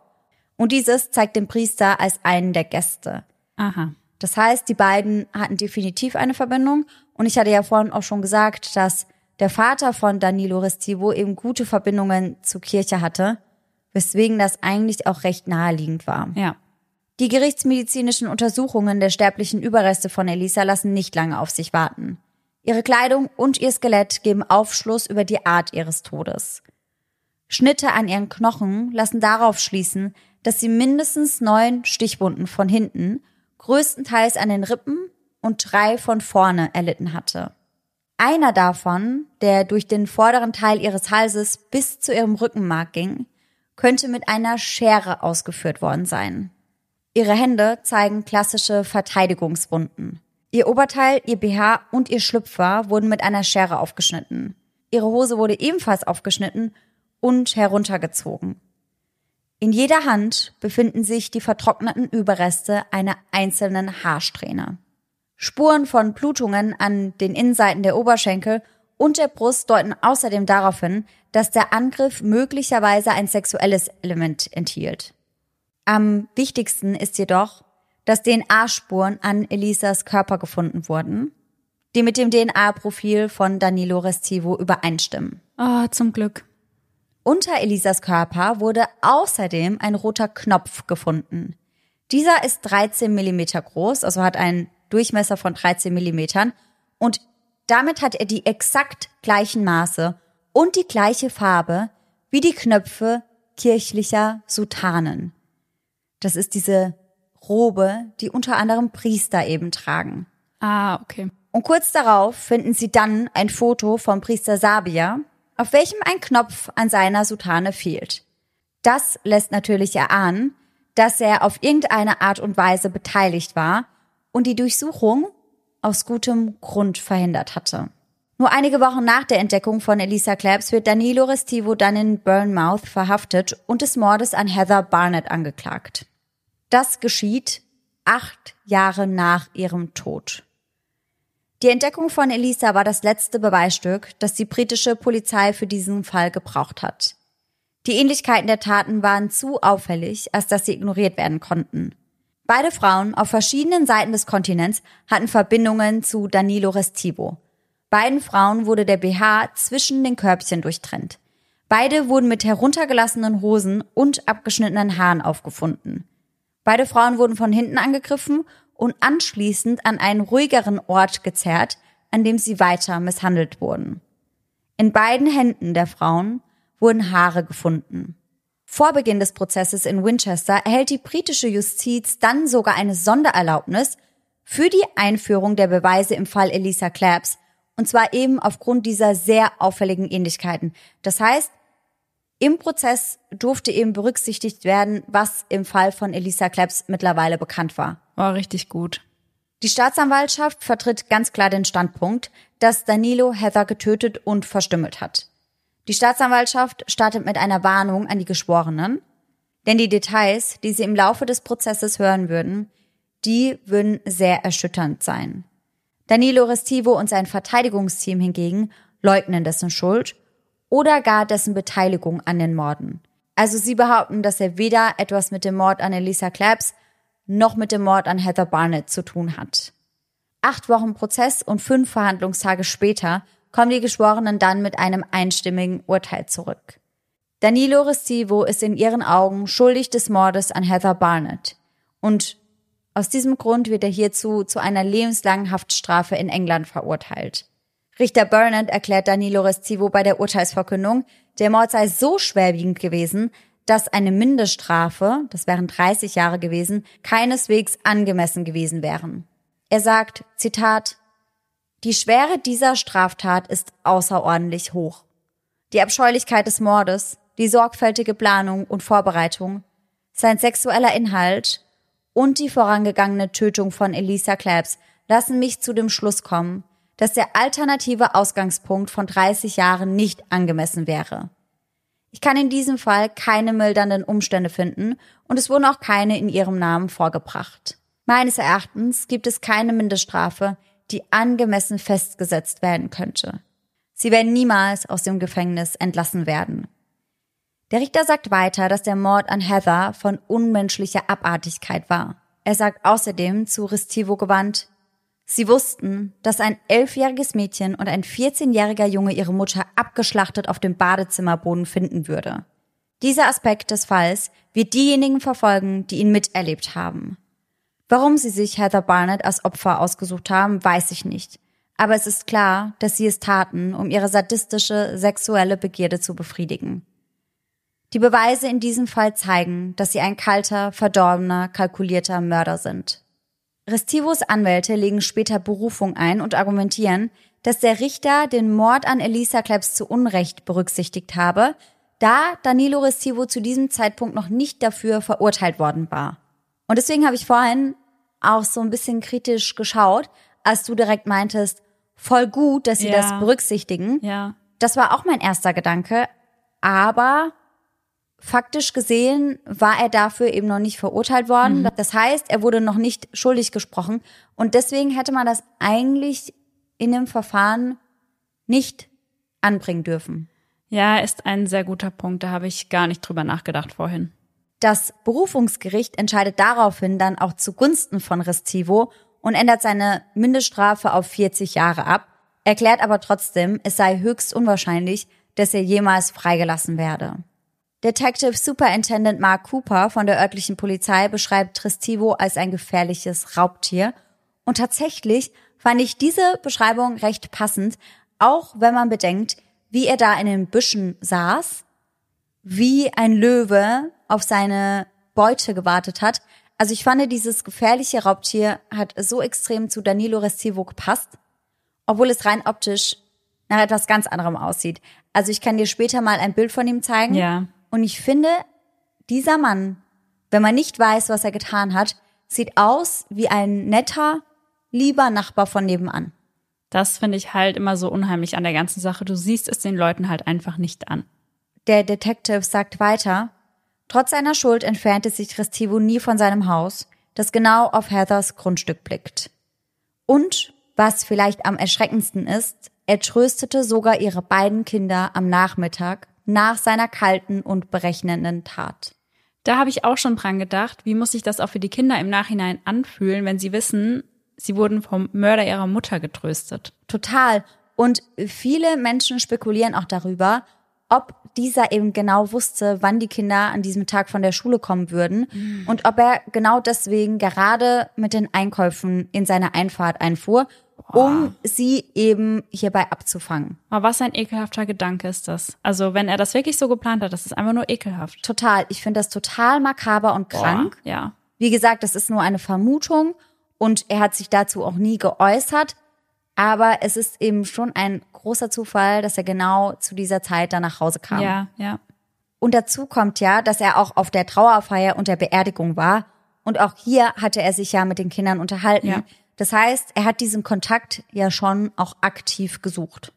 und dieses zeigt den Priester als einen der Gäste. Aha. Das heißt, die beiden hatten definitiv eine Verbindung und ich hatte ja vorhin auch schon gesagt, dass der Vater von Danilo Restivo eben gute Verbindungen zur Kirche hatte, weswegen das eigentlich auch recht naheliegend war. Ja. Die gerichtsmedizinischen Untersuchungen der sterblichen Überreste von Elisa lassen nicht lange auf sich warten. Ihre Kleidung und ihr Skelett geben Aufschluss über die Art ihres Todes. Schnitte an ihren Knochen lassen darauf schließen, dass sie mindestens neun Stichwunden von hinten, größtenteils an den Rippen und drei von vorne erlitten hatte. Einer davon, der durch den vorderen Teil ihres Halses bis zu ihrem Rückenmark ging, könnte mit einer Schere ausgeführt worden sein. Ihre Hände zeigen klassische Verteidigungswunden. Ihr Oberteil, ihr BH und ihr Schlüpfer wurden mit einer Schere aufgeschnitten. Ihre Hose wurde ebenfalls aufgeschnitten und heruntergezogen. In jeder Hand befinden sich die vertrockneten Überreste einer einzelnen Haarsträhne. Spuren von Blutungen an den Innenseiten der Oberschenkel und der Brust deuten außerdem darauf hin, dass der Angriff möglicherweise ein sexuelles Element enthielt. Am wichtigsten ist jedoch, dass DNA-Spuren an Elisas Körper gefunden wurden, die mit dem DNA-Profil von Danilo Restivo übereinstimmen. Ah, oh, zum Glück. Unter Elisas Körper wurde außerdem ein roter Knopf gefunden. Dieser ist 13 Millimeter groß, also hat einen Durchmesser von 13 Millimetern und damit hat er die exakt gleichen Maße und die gleiche Farbe wie die Knöpfe kirchlicher Sutanen. Das ist diese Robe, die unter anderem Priester eben tragen. Ah, okay. Und kurz darauf finden sie dann ein Foto vom Priester Sabia, auf welchem ein Knopf an seiner Sutane fehlt. Das lässt natürlich erahnen, dass er auf irgendeine Art und Weise beteiligt war und die Durchsuchung aus gutem Grund verhindert hatte. Nur einige Wochen nach der Entdeckung von Elisa Claps wird Danilo Restivo dann in Burnmouth verhaftet und des Mordes an Heather Barnett angeklagt. Das geschieht acht Jahre nach ihrem Tod. Die Entdeckung von Elisa war das letzte Beweisstück, das die britische Polizei für diesen Fall gebraucht hat. Die Ähnlichkeiten der Taten waren zu auffällig, als dass sie ignoriert werden konnten. Beide Frauen auf verschiedenen Seiten des Kontinents hatten Verbindungen zu Danilo Restivo. Beiden Frauen wurde der BH zwischen den Körbchen durchtrennt. Beide wurden mit heruntergelassenen Hosen und abgeschnittenen Haaren aufgefunden. Beide Frauen wurden von hinten angegriffen und anschließend an einen ruhigeren Ort gezerrt, an dem sie weiter misshandelt wurden. In beiden Händen der Frauen wurden Haare gefunden. Vor Beginn des Prozesses in Winchester erhält die britische Justiz dann sogar eine Sondererlaubnis für die Einführung der Beweise im Fall Elisa Claps, und zwar eben aufgrund dieser sehr auffälligen Ähnlichkeiten. Das heißt, im Prozess durfte eben berücksichtigt werden, was im Fall von Elisa Claps mittlerweile bekannt war. War richtig gut. Die Staatsanwaltschaft vertritt ganz klar den Standpunkt, dass Danilo Heather getötet und verstümmelt hat. Die Staatsanwaltschaft startet mit einer Warnung an die Geschworenen, denn die Details, die sie im Laufe des Prozesses hören würden, die würden sehr erschütternd sein. Danilo Restivo und sein Verteidigungsteam hingegen leugnen dessen Schuld oder gar dessen Beteiligung an den Morden. Also sie behaupten, dass er weder etwas mit dem Mord an Elisa Claps noch mit dem Mord an Heather Barnett zu tun hat. Acht Wochen Prozess und fünf Verhandlungstage später kommen die Geschworenen dann mit einem einstimmigen Urteil zurück. Danilo Restivo ist in ihren Augen schuldig des Mordes an Heather Barnett. Und aus diesem Grund wird er hierzu zu einer lebenslangen Haftstrafe in England verurteilt. Richter Burnett erklärt Danilo Restivo bei der Urteilsverkündung, der Mord sei so schwerwiegend gewesen, dass eine Mindeststrafe, das wären 30 Jahre gewesen, keineswegs angemessen gewesen wären. Er sagt, Zitat, die Schwere dieser Straftat ist außerordentlich hoch. Die Abscheulichkeit des Mordes, die sorgfältige Planung und Vorbereitung, sein sexueller Inhalt und die vorangegangene Tötung von Elisa Claps lassen mich zu dem Schluss kommen, dass der alternative Ausgangspunkt von 30 Jahren nicht angemessen wäre. Ich kann in diesem Fall keine mildernden Umstände finden und es wurden auch keine in ihrem Namen vorgebracht. Meines Erachtens gibt es keine Mindeststrafe, die angemessen festgesetzt werden könnte. Sie werden niemals aus dem Gefängnis entlassen werden. Der Richter sagt weiter, dass der Mord an Heather von unmenschlicher Abartigkeit war. Er sagt außerdem zu Restivo gewandt, Sie wussten, dass ein elfjähriges Mädchen und ein 14-jähriger Junge ihre Mutter abgeschlachtet auf dem Badezimmerboden finden würde. Dieser Aspekt des Falls wird diejenigen verfolgen, die ihn miterlebt haben. Warum sie sich Heather Barnett als Opfer ausgesucht haben, weiß ich nicht. Aber es ist klar, dass sie es taten, um ihre sadistische sexuelle Begierde zu befriedigen. Die Beweise in diesem Fall zeigen, dass sie ein kalter, verdorbener, kalkulierter Mörder sind. Restivos Anwälte legen später Berufung ein und argumentieren, dass der Richter den Mord an Elisa Klebs zu Unrecht berücksichtigt habe, da Danilo Restivo zu diesem Zeitpunkt noch nicht dafür verurteilt worden war. Und deswegen habe ich vorhin auch so ein bisschen kritisch geschaut, als du direkt meintest, voll gut, dass sie ja. das berücksichtigen. Ja. Das war auch mein erster Gedanke. Aber faktisch gesehen war er dafür eben noch nicht verurteilt worden. Mhm. Das heißt, er wurde noch nicht schuldig gesprochen. Und deswegen hätte man das eigentlich in dem Verfahren nicht anbringen dürfen. Ja, ist ein sehr guter Punkt. Da habe ich gar nicht drüber nachgedacht vorhin. Das Berufungsgericht entscheidet daraufhin dann auch zugunsten von Restivo und ändert seine Mindeststrafe auf 40 Jahre ab, erklärt aber trotzdem, es sei höchst unwahrscheinlich, dass er jemals freigelassen werde. Detective Superintendent Mark Cooper von der örtlichen Polizei beschreibt Tristivo als ein gefährliches Raubtier. Und tatsächlich fand ich diese Beschreibung recht passend, auch wenn man bedenkt, wie er da in den Büschen saß, wie ein Löwe auf seine Beute gewartet hat. Also ich fand, dieses gefährliche Raubtier hat so extrem zu Danilo Restivo gepasst, obwohl es rein optisch nach etwas ganz anderem aussieht. Also ich kann dir später mal ein Bild von ihm zeigen. Ja. Und ich finde, dieser Mann wenn man nicht weiß, was er getan hat, sieht aus wie ein netter, lieber Nachbar von nebenan. Das finde ich halt immer so unheimlich an der ganzen Sache. Du siehst es den Leuten halt einfach nicht an. Der Detective sagt weiter, trotz seiner Schuld entfernte sich Restivo nie von seinem Haus, das genau auf Heathers Grundstück blickt. Und, was vielleicht am erschreckendsten ist, er tröstete sogar ihre beiden Kinder am Nachmittag nach seiner kalten und berechnenden Tat. Da habe ich auch schon dran gedacht, wie muss sich das auch für die Kinder im Nachhinein anfühlen, wenn sie wissen, sie wurden vom Mörder ihrer Mutter getröstet. Total. Und viele Menschen spekulieren auch darüber, ob dieser eben genau wusste, wann die Kinder an diesem Tag von der Schule kommen würden mhm. und ob er genau deswegen gerade mit den Einkäufen in seine Einfahrt einfuhr, um sie eben hierbei abzufangen. Aber was ein ekelhafter Gedanke ist das. Also wenn er das wirklich so geplant hat, das ist einfach nur ekelhaft. Total. Ich finde das total makaber und krank. Boah, ja. Wie gesagt, das ist nur eine Vermutung und er hat sich dazu auch nie geäußert. Aber es ist eben schon ein großer Zufall, dass er genau zu dieser Zeit dann nach Hause kam. Ja, ja. Und dazu kommt ja, dass er auch auf der Trauerfeier und der Beerdigung war. Und auch hier hatte er sich ja mit den Kindern unterhalten. Ja. Das heißt, er hat diesen Kontakt ja schon auch aktiv gesucht.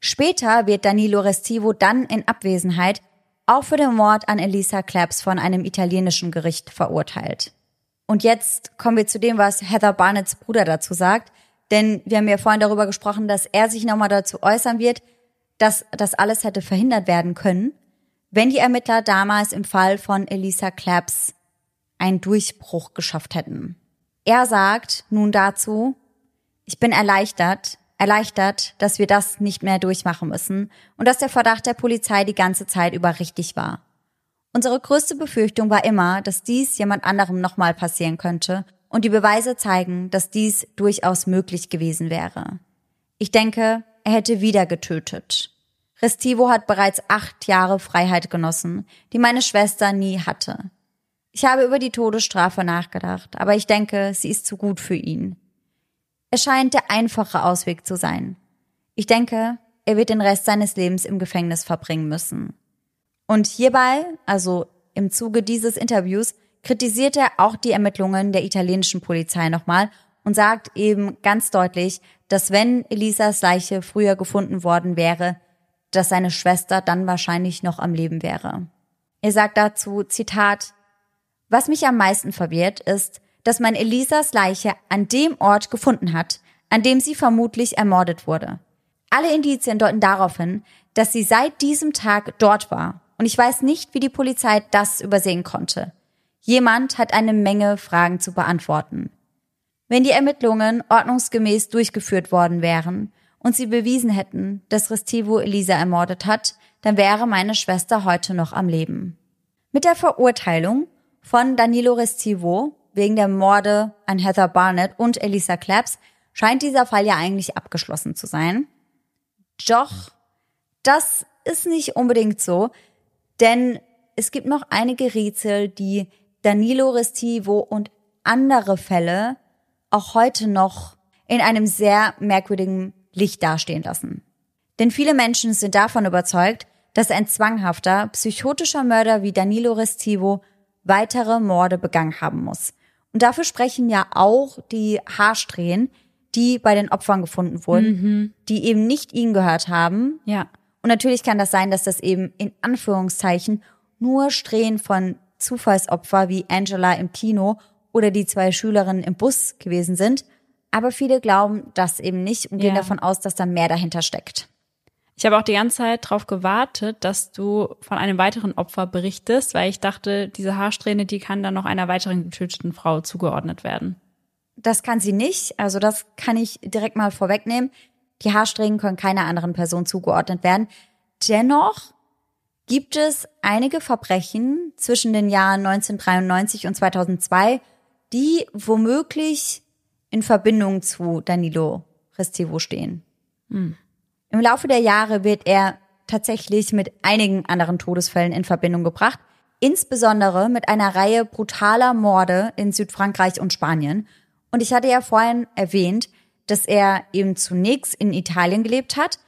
Später wird Danilo Restivo dann in Abwesenheit auch für den Mord an Elisa Claps von einem italienischen Gericht verurteilt. Und jetzt kommen wir zu dem, was Heather Barnetts Bruder dazu sagt, denn wir haben ja vorhin darüber gesprochen, dass er sich nochmal dazu äußern wird, dass das alles hätte verhindert werden können, wenn die Ermittler damals im Fall von Elisa Claps einen Durchbruch geschafft hätten. Er sagt nun dazu, ich bin erleichtert, erleichtert, dass wir das nicht mehr durchmachen müssen und dass der Verdacht der Polizei die ganze Zeit über richtig war. Unsere größte Befürchtung war immer, dass dies jemand anderem nochmal passieren könnte und die Beweise zeigen, dass dies durchaus möglich gewesen wäre. Ich denke, er hätte wieder getötet. Restivo hat bereits acht Jahre Freiheit genossen, die meine Schwester nie hatte. Ich habe über die Todesstrafe nachgedacht, aber ich denke, sie ist zu gut für ihn. Es scheint der einfache Ausweg zu sein. Ich denke, er wird den Rest seines Lebens im Gefängnis verbringen müssen. Und hierbei, also im Zuge dieses Interviews, kritisiert er auch die Ermittlungen der italienischen Polizei nochmal und sagt eben ganz deutlich, dass wenn Elisas Leiche früher gefunden worden wäre, dass seine Schwester dann wahrscheinlich noch am Leben wäre. Er sagt dazu, Zitat, was mich am meisten verwirrt, ist, dass man Elisas Leiche an dem Ort gefunden hat, an dem sie vermutlich ermordet wurde. Alle Indizien deuten darauf hin, dass sie seit diesem Tag dort war. Und ich weiß nicht, wie die Polizei das übersehen konnte. Jemand hat eine Menge Fragen zu beantworten. Wenn die Ermittlungen ordnungsgemäß durchgeführt worden wären und sie bewiesen hätten, dass Restivo Elisa ermordet hat, dann wäre meine Schwester heute noch am Leben. Mit der Verurteilung von Danilo Restivo wegen der Morde an Heather Barnett und Elisa Claps scheint dieser Fall ja eigentlich abgeschlossen zu sein. Doch das ist nicht unbedingt so, denn es gibt noch einige Rätsel, die Danilo Restivo und andere Fälle auch heute noch in einem sehr merkwürdigen Licht dastehen lassen. Denn viele Menschen sind davon überzeugt, dass ein zwanghafter, psychotischer Mörder wie Danilo Restivo weitere Morde begangen haben muss. Und dafür sprechen ja auch die Haarsträhnen, die bei den Opfern gefunden wurden, mhm. die eben nicht ihnen gehört haben. Ja. Und natürlich kann das sein, dass das eben in Anführungszeichen nur Strähnen von Zufallsopfer wie Angela im Kino oder die zwei Schülerinnen im Bus gewesen sind. Aber viele glauben das eben nicht und gehen ja. davon aus, dass da mehr dahinter steckt. Ich habe auch die ganze Zeit darauf gewartet, dass du von einem weiteren Opfer berichtest, weil ich dachte, diese Haarsträhne, die kann dann noch einer weiteren getöteten Frau zugeordnet werden. Das kann sie nicht. Also das kann ich direkt mal vorwegnehmen. Die Haarsträhnen können keiner anderen Person zugeordnet werden. Dennoch gibt es einige Verbrechen zwischen den Jahren 1993 und 2002, die womöglich in Verbindung zu Danilo Restivo stehen. Hm. Im Laufe der Jahre wird er tatsächlich mit einigen anderen Todesfällen in Verbindung gebracht, insbesondere mit einer Reihe brutaler Morde in Südfrankreich und Spanien. Und ich hatte ja vorhin erwähnt, dass er eben zunächst in Italien gelebt hat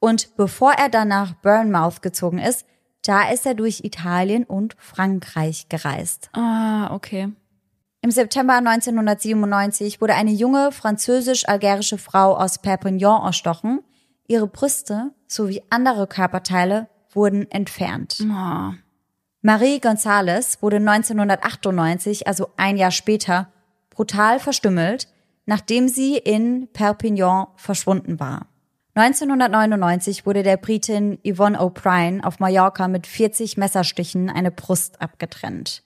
und bevor er dann nach Bournemouth gezogen ist, da ist er durch Italien und Frankreich gereist. Ah, okay. Im September 1997 wurde eine junge französisch-algerische Frau aus Perpignan erstochen. Ihre Brüste sowie andere Körperteile wurden entfernt. Oh. Marie González wurde 1998, also ein Jahr später, brutal verstümmelt, nachdem sie in Perpignan verschwunden war. 1999 wurde der Britin Yvonne O'Brien auf Mallorca mit 40 Messerstichen eine Brust abgetrennt.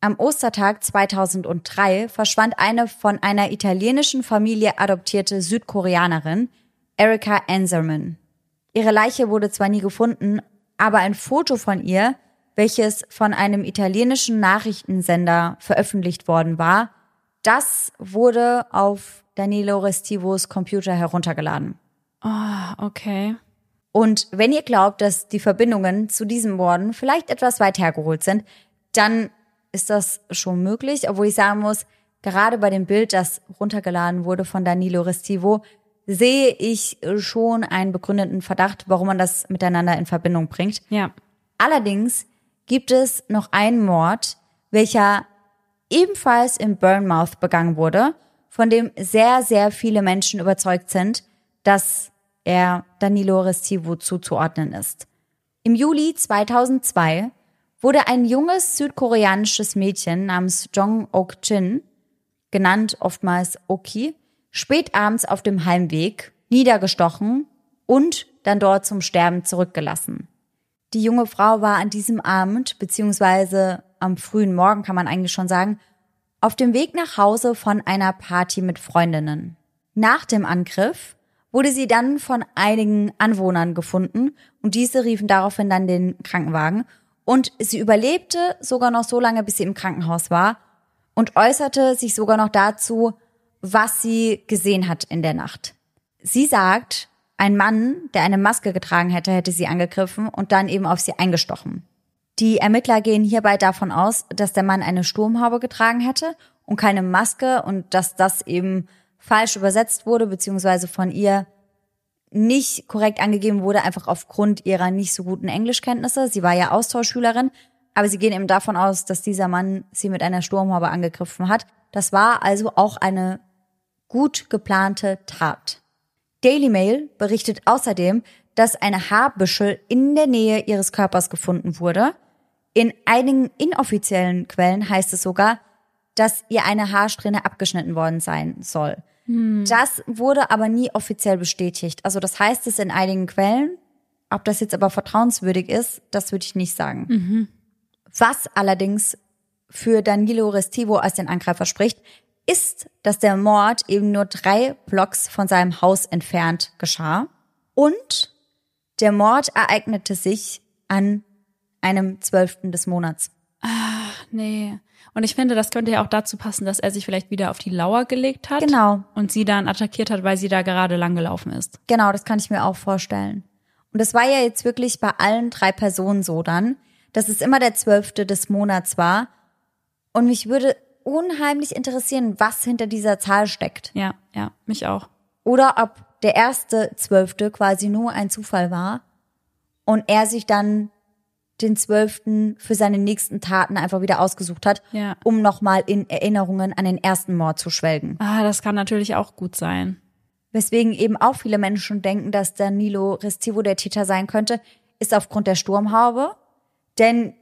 Am Ostertag 2003 verschwand eine von einer italienischen Familie adoptierte Südkoreanerin, Erika Anserman. Ihre Leiche wurde zwar nie gefunden, aber ein Foto von ihr, welches von einem italienischen Nachrichtensender veröffentlicht worden war, das wurde auf Danilo Restivos Computer heruntergeladen. Oh, okay. Und wenn ihr glaubt, dass die Verbindungen zu diesen Morden vielleicht etwas weit hergeholt sind, dann ist das schon möglich, obwohl ich sagen muss, gerade bei dem Bild, das runtergeladen wurde von Danilo Restivo, sehe ich schon einen begründeten Verdacht, warum man das miteinander in Verbindung bringt. Ja. Allerdings gibt es noch einen Mord, welcher ebenfalls in Bournemouth begangen wurde, von dem sehr, sehr viele Menschen überzeugt sind, dass er Danilo Restivo zuzuordnen ist. Im Juli 2002 wurde ein junges südkoreanisches Mädchen namens Jong Ok-jin, genannt oftmals Oki, spät abends auf dem Heimweg niedergestochen und dann dort zum Sterben zurückgelassen. Die junge Frau war an diesem Abend, beziehungsweise am frühen Morgen kann man eigentlich schon sagen, auf dem Weg nach Hause von einer Party mit Freundinnen. Nach dem Angriff wurde sie dann von einigen Anwohnern gefunden und diese riefen daraufhin dann den Krankenwagen und sie überlebte sogar noch so lange, bis sie im Krankenhaus war und äußerte sich sogar noch dazu, was sie gesehen hat in der Nacht. Sie sagt, ein Mann, der eine Maske getragen hätte, hätte sie angegriffen und dann eben auf sie eingestochen. Die Ermittler gehen hierbei davon aus, dass der Mann eine Sturmhaube getragen hätte und keine Maske und dass das eben falsch übersetzt wurde, beziehungsweise von ihr nicht korrekt angegeben wurde, einfach aufgrund ihrer nicht so guten Englischkenntnisse. Sie war ja Austauschschülerin, aber sie gehen eben davon aus, dass dieser Mann sie mit einer Sturmhaube angegriffen hat. Das war also auch eine gut geplante Tat. Daily Mail berichtet außerdem, dass eine Haarbüschel in der Nähe ihres Körpers gefunden wurde. In einigen inoffiziellen Quellen heißt es sogar, dass ihr eine Haarsträhne abgeschnitten worden sein soll. Hm. Das wurde aber nie offiziell bestätigt. Also das heißt es in einigen Quellen. Ob das jetzt aber vertrauenswürdig ist, das würde ich nicht sagen. Mhm. Was allerdings für Danilo Restivo als den Angreifer spricht, ist, dass der Mord eben nur drei Blocks von seinem Haus entfernt geschah und der Mord ereignete sich an einem zwölften des Monats. Ach, nee. Und ich finde, das könnte ja auch dazu passen, dass er sich vielleicht wieder auf die Lauer gelegt hat. Genau. Und sie dann attackiert hat, weil sie da gerade lang gelaufen ist. Genau, das kann ich mir auch vorstellen. Und das war ja jetzt wirklich bei allen drei Personen so dann, dass es immer der zwölfte des Monats war. Und mich würde unheimlich interessieren, was hinter dieser Zahl steckt. Ja, ja, mich auch. Oder ob der erste zwölfte quasi nur ein Zufall war und er sich dann den zwölften für seine nächsten Taten einfach wieder ausgesucht hat, Ja. um nochmal in Erinnerungen an den ersten Mord zu schwelgen. Ah, das kann natürlich auch gut sein. Weswegen eben auch viele Menschen denken, dass Danilo Restivo der Täter sein könnte, ist aufgrund der Sturmhaube. Denn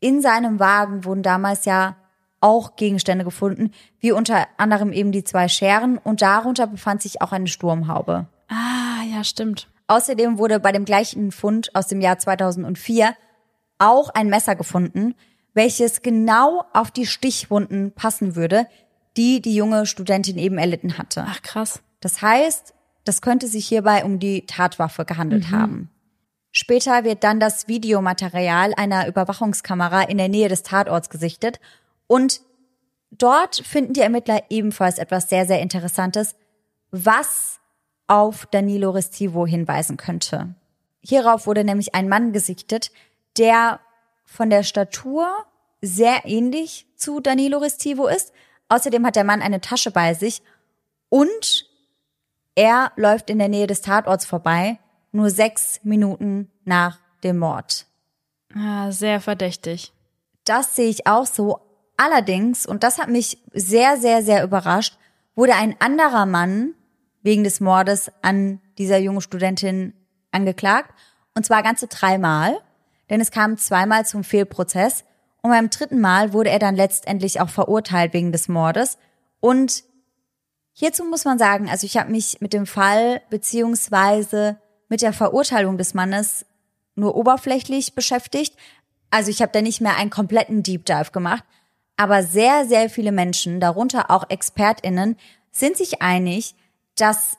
in seinem Wagen wurden damals ja auch Gegenstände gefunden, wie unter anderem eben die zwei Scheren und darunter befand sich auch eine Sturmhaube. Ah, ja, stimmt. Außerdem wurde bei dem gleichen Fund aus dem Jahr 2004 auch ein Messer gefunden, welches genau auf die Stichwunden passen würde, die die junge Studentin eben erlitten hatte. Ach, krass. Das heißt, das könnte sich hierbei um die Tatwaffe gehandelt haben. Später wird dann das Videomaterial einer Überwachungskamera in der Nähe des Tatorts gesichtet und dort finden die Ermittler ebenfalls etwas sehr, sehr Interessantes, was auf Danilo Restivo hinweisen könnte. Hierauf wurde nämlich ein Mann gesichtet, der von der Statur sehr ähnlich zu Danilo Restivo ist. Außerdem hat der Mann eine Tasche bei sich und er läuft in der Nähe des Tatorts vorbei, nur sechs Minuten nach dem Mord. Ja, sehr verdächtig. Das sehe ich auch so. Allerdings, und das hat mich sehr, sehr, sehr überrascht, wurde ein anderer Mann wegen des Mordes an dieser jungen Studentin angeklagt. Und zwar ganze dreimal, denn es kam zweimal zum Fehlprozess. Und beim dritten Mal wurde er dann letztendlich auch verurteilt wegen des Mordes. Und hierzu muss man sagen, also ich habe mich mit dem Fall beziehungsweise mit der Verurteilung des Mannes nur oberflächlich beschäftigt. Also ich habe da nicht mehr einen kompletten Deep Dive gemacht. Aber sehr, sehr viele Menschen, darunter auch ExpertInnen, sind sich einig, dass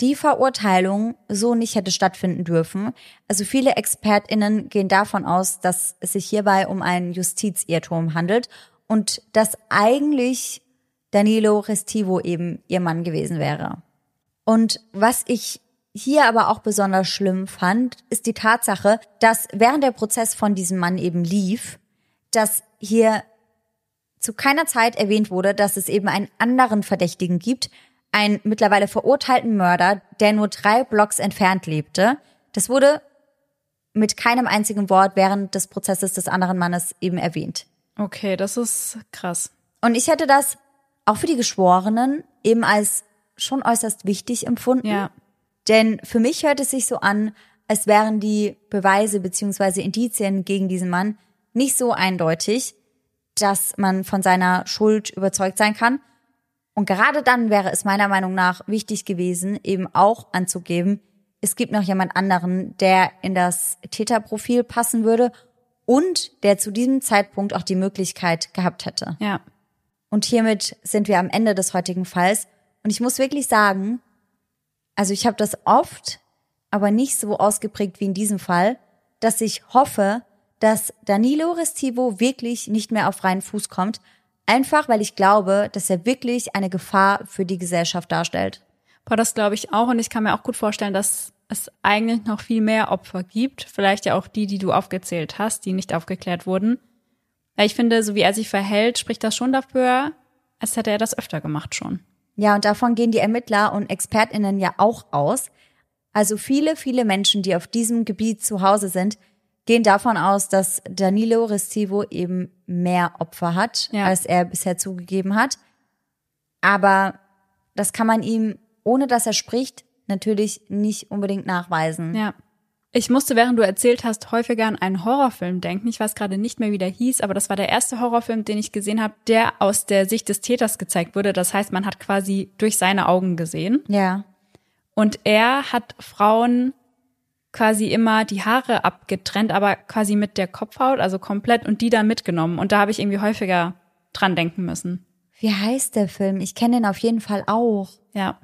die Verurteilung so nicht hätte stattfinden dürfen. Also viele ExpertInnen gehen davon aus, dass es sich hierbei um einen Justizirrtum handelt und dass eigentlich Danilo Restivo eben ihr Mann gewesen wäre. Und was ich hier aber auch besonders schlimm fand, ist die Tatsache, dass während der Prozess von diesem Mann eben lief, dass hier zu keiner Zeit erwähnt wurde, dass es eben einen anderen Verdächtigen gibt, einen mittlerweile verurteilten Mörder, der nur drei Blocks entfernt lebte. Das wurde mit keinem einzigen Wort während des Prozesses des anderen Mannes eben erwähnt. Okay, das ist krass. Und ich hätte das auch für die Geschworenen eben als schon äußerst wichtig empfunden. Ja. Denn für mich hört es sich so an, als wären die Beweise beziehungsweise Indizien gegen diesen Mann nicht so eindeutig, dass man von seiner Schuld überzeugt sein kann. Und gerade dann wäre es meiner Meinung nach wichtig gewesen, eben auch anzugeben, es gibt noch jemand anderen, der in das Täterprofil passen würde und der zu diesem Zeitpunkt auch die Möglichkeit gehabt hätte. Ja. Und hiermit sind wir am Ende des heutigen Falls. Und ich muss wirklich sagen, also ich habe das oft, aber nicht so ausgeprägt wie in diesem Fall, dass ich hoffe, dass Danilo Restivo wirklich nicht mehr auf freien Fuß kommt, einfach weil ich glaube, dass er wirklich eine Gefahr für die Gesellschaft darstellt. Boah, das glaube ich auch und ich kann mir auch gut vorstellen, dass es eigentlich noch viel mehr Opfer gibt, vielleicht ja auch die, die du aufgezählt hast, die nicht aufgeklärt wurden. Weil ich finde, so wie er sich verhält, spricht das schon dafür, als hätte er das öfter gemacht schon. Ja, und davon gehen die Ermittler und Expertinnen ja auch aus. Also viele, viele Menschen, die auf diesem Gebiet zu Hause sind, gehen davon aus, dass Danilo Restivo eben mehr Opfer hat, Ja. als er bisher zugegeben hat. Aber das kann man ihm, ohne dass er spricht, natürlich nicht unbedingt nachweisen. Ja. Ich musste, während du erzählt hast, häufiger an einen Horrorfilm denken. Ich weiß gerade nicht mehr, wie der hieß, aber das war der erste Horrorfilm, den ich gesehen habe, der aus der Sicht des Täters gezeigt wurde. Das heißt, man hat quasi durch seine Augen gesehen. Ja. Und er hat Frauen quasi immer die Haare abgetrennt, aber quasi mit der Kopfhaut, also komplett, und die dann mitgenommen. Und da habe ich irgendwie häufiger dran denken müssen. Wie heißt der Film? Ich kenne den auf jeden Fall auch. Ja.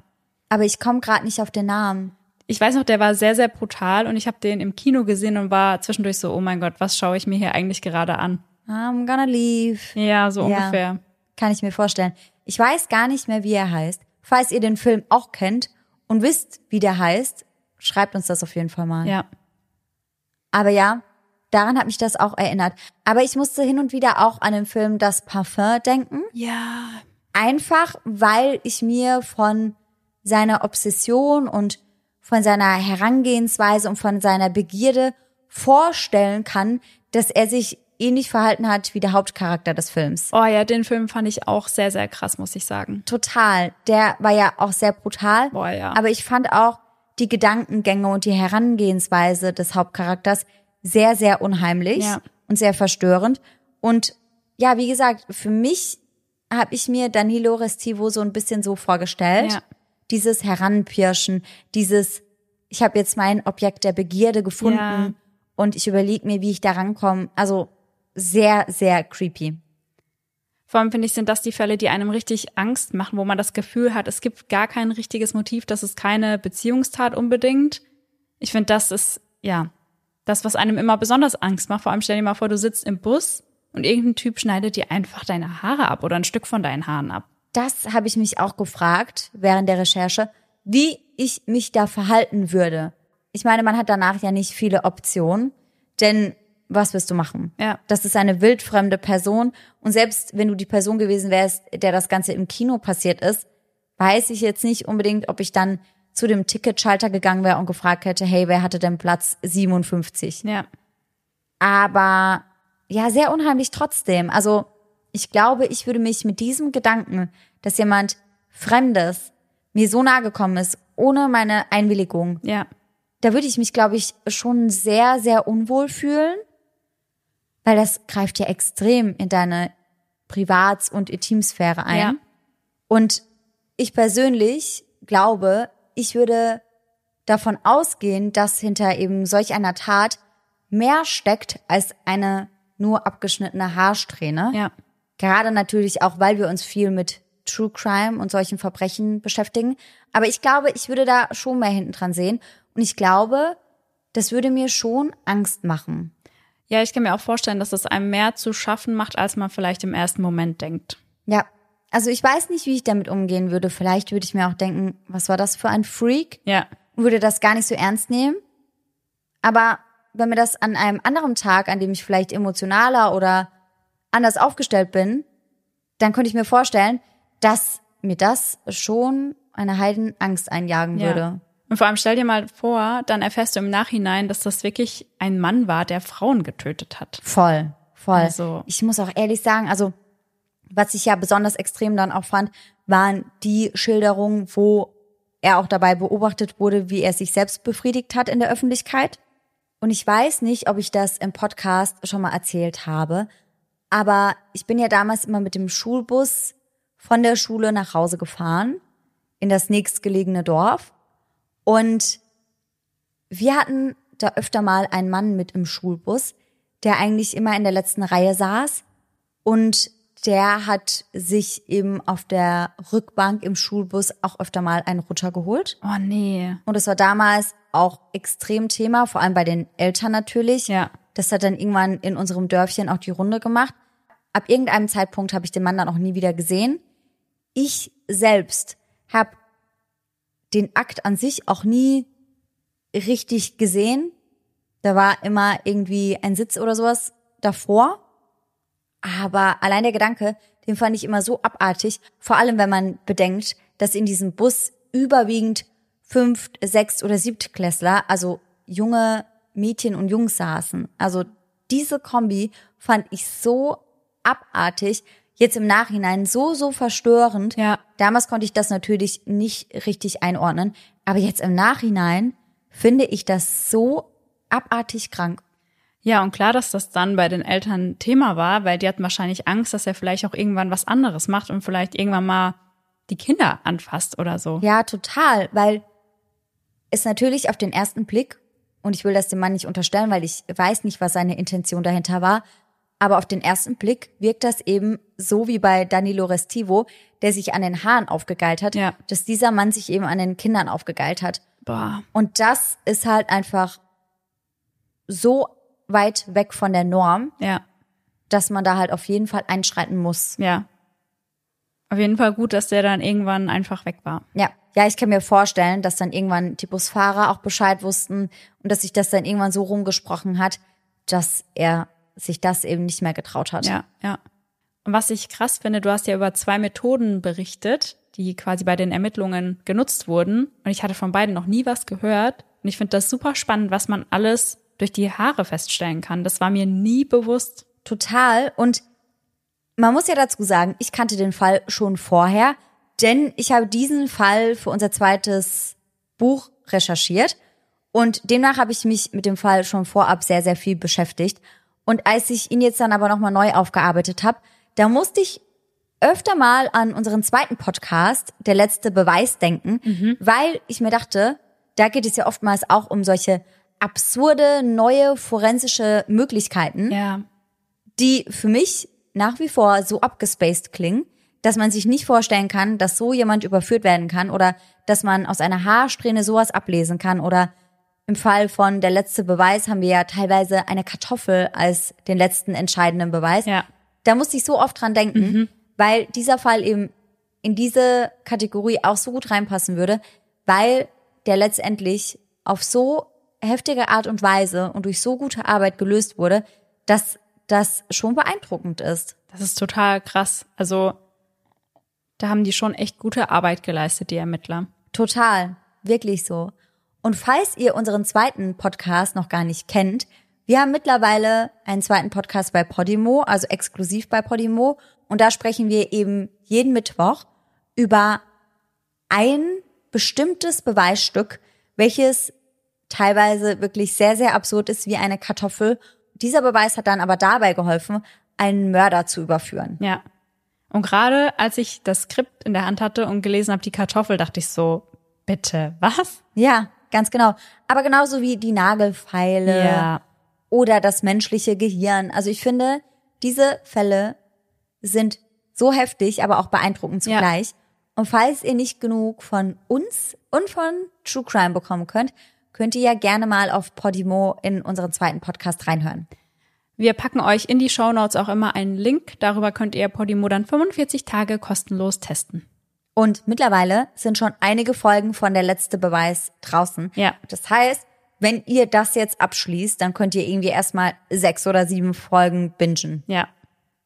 Aber ich komme gerade nicht auf den Namen. Ich weiß noch, der war sehr, sehr brutal und ich habe den im Kino gesehen und war zwischendurch so, oh mein Gott, was schaue ich mir hier eigentlich gerade an? I'm gonna leave. Ja, so Ja. ungefähr. Kann ich mir vorstellen. Ich weiß gar nicht mehr, wie er heißt. Falls ihr den Film auch kennt und wisst, wie der heißt, schreibt uns das auf jeden Fall mal. Ja. Aber ja, daran hat mich das auch erinnert. Aber ich musste hin und wieder auch an den Film Das Parfum denken. Ja. Einfach, weil ich mir von seiner Obsession und von seiner Herangehensweise und von seiner Begierde vorstellen kann, dass er sich ähnlich verhalten hat wie der Hauptcharakter des Films. Oh ja, den Film fand ich auch sehr, sehr krass, muss ich sagen. Total. Der war ja auch sehr brutal. Boah, ja. Aber ich fand auch die Gedankengänge und die Herangehensweise des Hauptcharakters sehr, sehr unheimlich Ja. und sehr verstörend. Und ja, wie gesagt, für mich habe ich mir Danilo Restivo so ein bisschen so vorgestellt. Ja. Dieses Heranpirschen, dieses, ich habe jetzt mein Objekt der Begierde gefunden Ja. und ich überlege mir, wie ich da rankomme. Also sehr, sehr creepy. Vor allem finde ich, sind das die Fälle, die einem richtig Angst machen, wo man das Gefühl hat, es gibt gar kein richtiges Motiv, das ist keine Beziehungstat unbedingt. Ich finde, das ist, ja, das, was einem immer besonders Angst macht. Vor allem stell dir mal vor, du sitzt im Bus und irgendein Typ schneidet dir einfach deine Haare ab oder ein Stück von deinen Haaren ab. Das habe ich mich auch gefragt während der Recherche, wie ich mich da verhalten würde. Ich meine, man hat danach ja nicht viele Optionen, denn was wirst du machen? Ja. Das ist eine wildfremde Person und selbst wenn du die Person gewesen wärst, der das Ganze im Kino passiert ist, weiß ich jetzt nicht unbedingt, ob ich dann zu dem Ticketschalter gegangen wäre und gefragt hätte, hey, wer hatte denn Platz 57? Ja. aber ja, sehr unheimlich trotzdem. Also ich glaube, ich würde mich mit diesem Gedanken, dass jemand Fremdes mir so nahe gekommen ist, ohne meine Einwilligung, Ja. da würde ich mich, glaube ich, schon sehr, sehr unwohl fühlen, weil das greift ja extrem in deine Privats- und Intimsphäre ein. Ja. Und ich persönlich glaube, ich würde davon ausgehen, dass hinter eben solch einer Tat mehr steckt als eine nur abgeschnittene Haarsträhne. Ja. Gerade natürlich auch, weil wir uns viel mit True Crime und solchen Verbrechen beschäftigen. Aber ich glaube, ich würde da schon mehr hinten dran sehen. Und ich glaube, das würde mir schon Angst machen. Ja, ich kann mir auch vorstellen, dass es einem mehr zu schaffen macht, als man vielleicht im ersten Moment denkt. Ja. Also ich weiß nicht, wie ich damit umgehen würde. Vielleicht würde ich mir auch denken, was war das für ein Freak? Ja. Würde das gar nicht so ernst nehmen. Aber wenn mir das an einem anderen Tag, an dem ich vielleicht emotionaler oder anders aufgestellt bin, dann könnte ich mir vorstellen, dass mir das schon eine Heidenangst einjagen würde. Ja. Und vor allem stell dir mal vor, dann erfährst du im Nachhinein, dass das wirklich ein Mann war, der Frauen getötet hat. Voll, voll. Also- ich muss auch ehrlich sagen, also was ich ja besonders extrem dann auch fand, waren die Schilderungen, wo er auch dabei beobachtet wurde, wie er sich selbst befriedigt hat in der Öffentlichkeit. Und ich weiß nicht, ob ich das im Podcast schon mal erzählt habe, aber ich bin ja damals immer mit dem Schulbus von der Schule nach Hause gefahren in das nächstgelegene Dorf und wir hatten da öfter mal einen Mann mit im Schulbus, der eigentlich immer in der letzten Reihe saß und der hat sich eben auf der Rückbank im Schulbus auch öfter mal einen Rutscher geholt. Oh nee. Und es war damals auch extrem Thema, vor allem bei den Eltern natürlich. Ja. Das hat dann irgendwann in unserem Dörfchen auch die Runde gemacht. Ab irgendeinem Zeitpunkt habe ich den Mann dann auch nie wieder gesehen. Ich selbst habe den Akt an sich auch nie richtig gesehen. Da war immer irgendwie ein Sitz oder sowas davor. Aber allein der Gedanke, den fand ich immer so abartig, vor allem wenn man bedenkt, dass in diesem Bus überwiegend Fünft-, Sechst- oder Siebtklässler, also junge Mädchen und Jungs saßen. Also diese Kombi fand ich so abartig, jetzt im Nachhinein so, so verstörend. Ja. Damals konnte ich das natürlich nicht richtig einordnen, aber jetzt im Nachhinein finde ich das so abartig krank. Ja, und klar, dass das dann bei den Eltern Thema war, weil die hatten wahrscheinlich Angst, dass er vielleicht auch irgendwann was anderes macht und vielleicht irgendwann mal die Kinder anfasst oder so. Ja, total, weil es natürlich auf den ersten Blick, und ich will das dem Mann nicht unterstellen, weil ich weiß nicht, was seine Intention dahinter war, aber auf den ersten Blick wirkt das eben so wie bei Danilo Restivo, der sich an den Haaren aufgegeilt hat, Ja. dass dieser Mann sich eben an den Kindern aufgegeilt hat. Boah. Und das ist halt einfach so weit weg von der Norm, Ja, dass man da halt auf jeden Fall einschreiten muss. ja. Auf jeden Fall gut, dass der dann irgendwann einfach weg war. Ja, ja, ich kann mir vorstellen, dass dann irgendwann die Busfahrer auch Bescheid wussten und dass sich das dann irgendwann so rumgesprochen hat, dass er sich das eben nicht mehr getraut hat. Ja, ja. Und was ich krass finde, du hast ja über zwei Methoden berichtet, die quasi bei den Ermittlungen genutzt wurden. Und ich hatte von beiden noch nie was gehört. Und ich finde das super spannend, was man alles durch die Haare feststellen kann. Das war mir nie bewusst. Total. Und man muss ja dazu sagen, ich kannte den Fall schon vorher, denn ich habe diesen Fall für unser zweites Buch recherchiert und demnach habe ich mich mit dem Fall schon vorab sehr, sehr viel beschäftigt. Und als ich ihn jetzt dann aber nochmal neu aufgearbeitet habe, da musste ich öfter mal an unseren zweiten Podcast, der letzte Beweis, denken, weil ich mir dachte, da geht es ja oftmals auch um solche absurde, neue forensische Möglichkeiten Ja. die für mich nach wie vor so abgespaced klingen, dass man sich nicht vorstellen kann, dass so jemand überführt werden kann oder dass man aus einer Haarsträhne sowas ablesen kann oder im Fall von der letzte Beweis haben wir ja teilweise eine Kartoffel als den letzten entscheidenden Beweis. Ja. Da musste ich so oft dran denken, weil dieser Fall eben in diese Kategorie auch so gut reinpassen würde, weil der letztendlich auf so heftige Art und Weise und durch so gute Arbeit gelöst wurde, dass das schon beeindruckend ist. Das ist total krass. Also, da haben die schon echt gute Arbeit geleistet, die Ermittler. Total, wirklich so. Und falls ihr unseren zweiten Podcast noch gar nicht kennt, Wir haben mittlerweile einen zweiten Podcast bei Podimo, also exklusiv bei Podimo. Und da sprechen wir eben jeden Mittwoch über ein bestimmtes Beweisstück, welches teilweise wirklich sehr, sehr absurd ist wie eine Kartoffel. Dieser Beweis hat dann aber dabei geholfen, einen Mörder zu überführen. Ja. Und gerade als ich das Skript in der Hand hatte und gelesen habe, die Kartoffel, dachte ich so, bitte, was? Ja, ganz genau. Aber genauso wie die Nagelfeile Ja. oder das menschliche Gehirn. Also ich finde, diese Fälle sind so heftig, aber auch beeindruckend Ja. zugleich. Und falls ihr nicht genug von uns und von True Crime bekommen könnt, könnt ihr ja gerne mal auf Podimo in unseren zweiten Podcast reinhören. Wir packen euch in die Shownotes auch immer einen Link. Darüber könnt ihr Podimo dann 45 Tage kostenlos testen. Und mittlerweile sind schon einige Folgen von der letzte Beweis draußen. Ja. Das heißt, wenn ihr das jetzt abschließt, dann könnt ihr irgendwie erstmal sechs oder sieben Folgen bingen. Ja.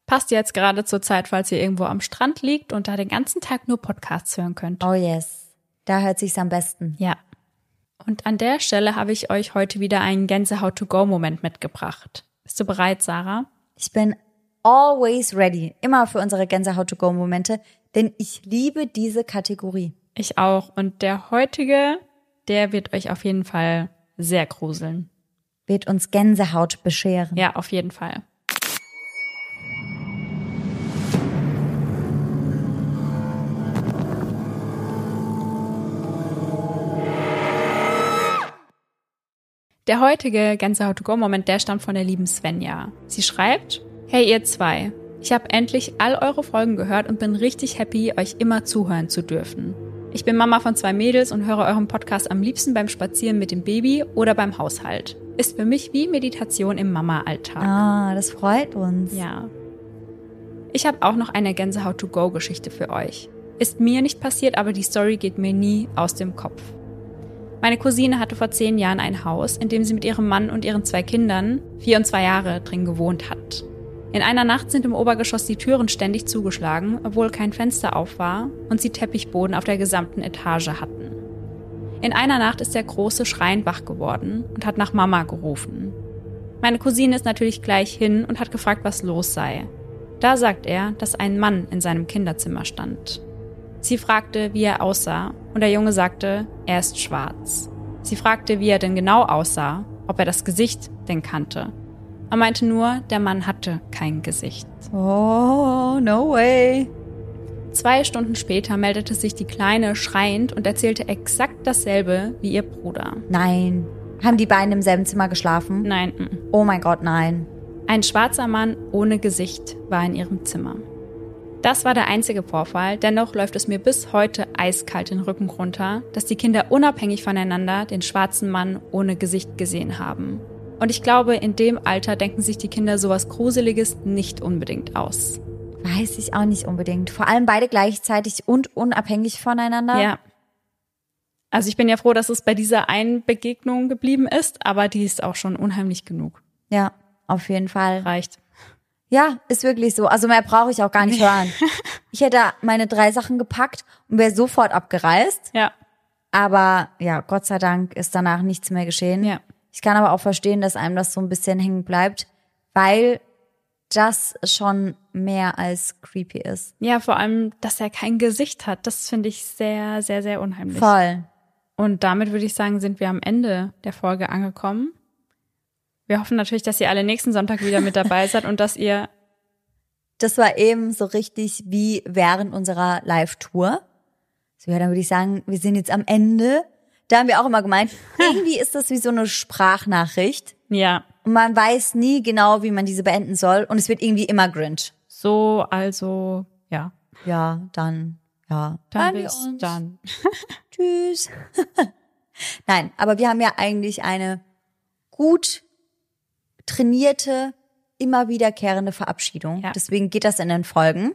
Passt jetzt gerade zur Zeit, falls ihr irgendwo am Strand liegt und da den ganzen Tag nur Podcasts hören könnt. Oh yes. Da hört sich's am besten. Ja. Und an der Stelle habe ich euch heute wieder einen Gänsehaut-to-go-Moment mitgebracht. Bist du bereit, Sarah? Ich bin always ready. Immer für unsere Gänsehaut-to-go-Momente, denn ich liebe diese Kategorie. Ich auch. Und der heutige, der wird euch auf jeden Fall sehr gruseln. Wird uns Gänsehaut bescheren. Ja, auf jeden Fall. Der heutige Gänsehaut-to-go-Moment, der stammt von der lieben Svenja. Sie schreibt, Hey ihr zwei, ich habe endlich all eure Folgen gehört und bin richtig happy, euch immer zuhören zu dürfen. Ich bin Mama von zwei Mädels und höre euren Podcast am liebsten beim Spazieren mit dem Baby oder beim Haushalt. Ist für mich wie Meditation im Mama-Alltag. Ah, das freut uns. Ja. Ich habe auch noch eine Gänsehaut-to-go-Geschichte für euch. Ist mir nicht passiert, aber die Story geht mir nie aus dem Kopf. Meine Cousine hatte vor zehn Jahren ein Haus, in dem sie mit ihrem Mann und ihren zwei Kindern, vier und zwei Jahre, drin gewohnt hat. In einer Nacht sind im Obergeschoss die Türen ständig zugeschlagen, obwohl kein Fenster auf war und sie Teppichboden auf der gesamten Etage hatten. In einer Nacht ist der große Schrein wach geworden und hat nach Mama gerufen. Meine Cousine ist natürlich gleich hin und hat gefragt, was los sei. Da sagt er, dass ein Mann in seinem Kinderzimmer stand. Sie fragte, wie er aussah, und der Junge sagte, er ist schwarz. Sie fragte, wie er denn genau aussah, ob er das Gesicht denn kannte. Er meinte nur, der Mann hatte kein Gesicht. Oh, no way. Zwei Stunden später meldete sich die Kleine schreiend und erzählte exakt dasselbe wie ihr Bruder. Nein. Haben die beiden im selben Zimmer geschlafen? Nein. Oh mein Gott, nein. Ein schwarzer Mann ohne Gesicht war in ihrem Zimmer. Das war der einzige Vorfall, dennoch läuft es mir bis heute eiskalt den Rücken runter, dass die Kinder unabhängig voneinander den schwarzen Mann ohne Gesicht gesehen haben. Und ich glaube, in dem Alter denken sich die Kinder sowas Gruseliges nicht unbedingt aus. Weiß ich auch nicht unbedingt. Vor allem beide gleichzeitig und unabhängig voneinander. Ja. Also ich bin ja froh, dass es bei dieser einen Begegnung geblieben ist, aber die ist auch schon unheimlich genug. Ja, auf jeden Fall. Reicht. Ja, ist wirklich so. Also mehr brauche ich auch gar nicht hören. Ich hätte meine drei Sachen gepackt und wäre sofort abgereist. Ja. Aber ja, Gott sei Dank ist danach nichts mehr geschehen. Ja. Ich kann aber auch verstehen, dass einem das so ein bisschen hängen bleibt, weil das schon mehr als creepy ist. Ja, vor allem, dass er kein Gesicht hat, das finde ich sehr, sehr, sehr unheimlich. Voll. Und damit würde ich sagen, sind wir am Ende der Folge angekommen. Wir hoffen natürlich, dass ihr alle nächsten Sonntag wieder mit dabei seid und dass ihr, Das war eben so richtig wie während unserer Live-Tour. So, ja, dann würde ich sagen, wir sind jetzt am Ende. Da haben wir auch immer gemeint, irgendwie ist das wie so eine Sprachnachricht. ja, Und man weiß nie genau, wie man diese beenden soll. Und es wird irgendwie immer Grinch. so, also, ja, Ja, dann, ja. dann wir bis dann. Tschüss. Nein, aber wir haben ja eigentlich eine gut trainierte, immer wiederkehrende Verabschiedung. Ja. Deswegen geht das in den Folgen.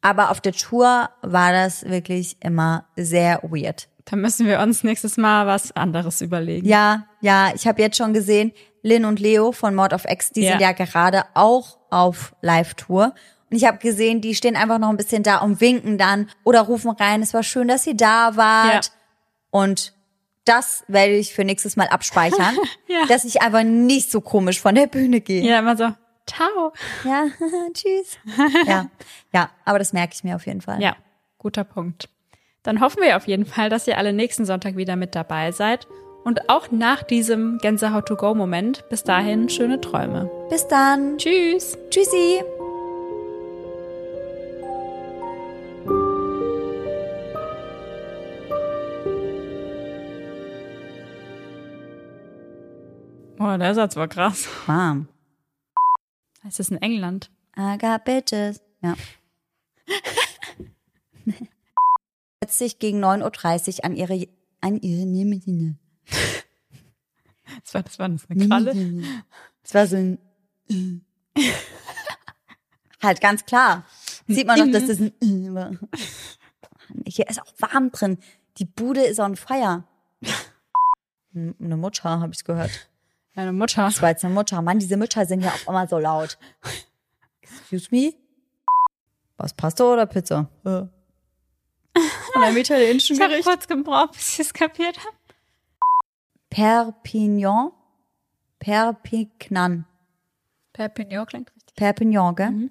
Aber auf der Tour war das wirklich immer sehr weird. Da müssen wir uns nächstes Mal was anderes überlegen. Ja, ja, ich habe jetzt schon gesehen, Lynn und Leo von Mord of X, die Ja. sind ja gerade auch auf Live-Tour. Und ich habe gesehen, die stehen einfach noch ein bisschen da und winken dann oder rufen rein, es war schön, dass ihr da wart. Ja. Und das werde ich für nächstes Mal abspeichern, Ja. dass ich einfach nicht so komisch von der Bühne gehe. Ja, immer so, Tau. Ja, tschüss. Ja, ja, aber das merke ich mir auf jeden Fall. Ja, guter Punkt. Dann hoffen wir auf jeden Fall, dass ihr alle nächsten Sonntag wieder mit dabei seid. Und auch nach diesem Gänsehaut-to-go-Moment, bis dahin schöne Träume. Bis dann. Tschüss! Tschüssi. Oh, der Satz war krass. Mom, Es ist in England. I got bitches. Ja. Setzt sich gegen 9.30 Uhr an ihre, an ihre Limousine. Das war, das war eine Kralle. Es war so ein. halt ganz klar. Sieht man doch, dass das ein. war. Hier ist auch warm drin. Die Bude ist on fire. Eine Mutter, habe ich gehört. Meine Mutter. Das war jetzt eine Mutter. Mann, diese Mütter sind ja auch immer so laut. Excuse me? Was, Pasta oder Pizza? Ja. Von einem italienischen Ich habe Gericht. kurz gebraucht, bis ich es kapiert habe. Perpignan. Perpignan. Perpignan klingt richtig. Perpignan, gell?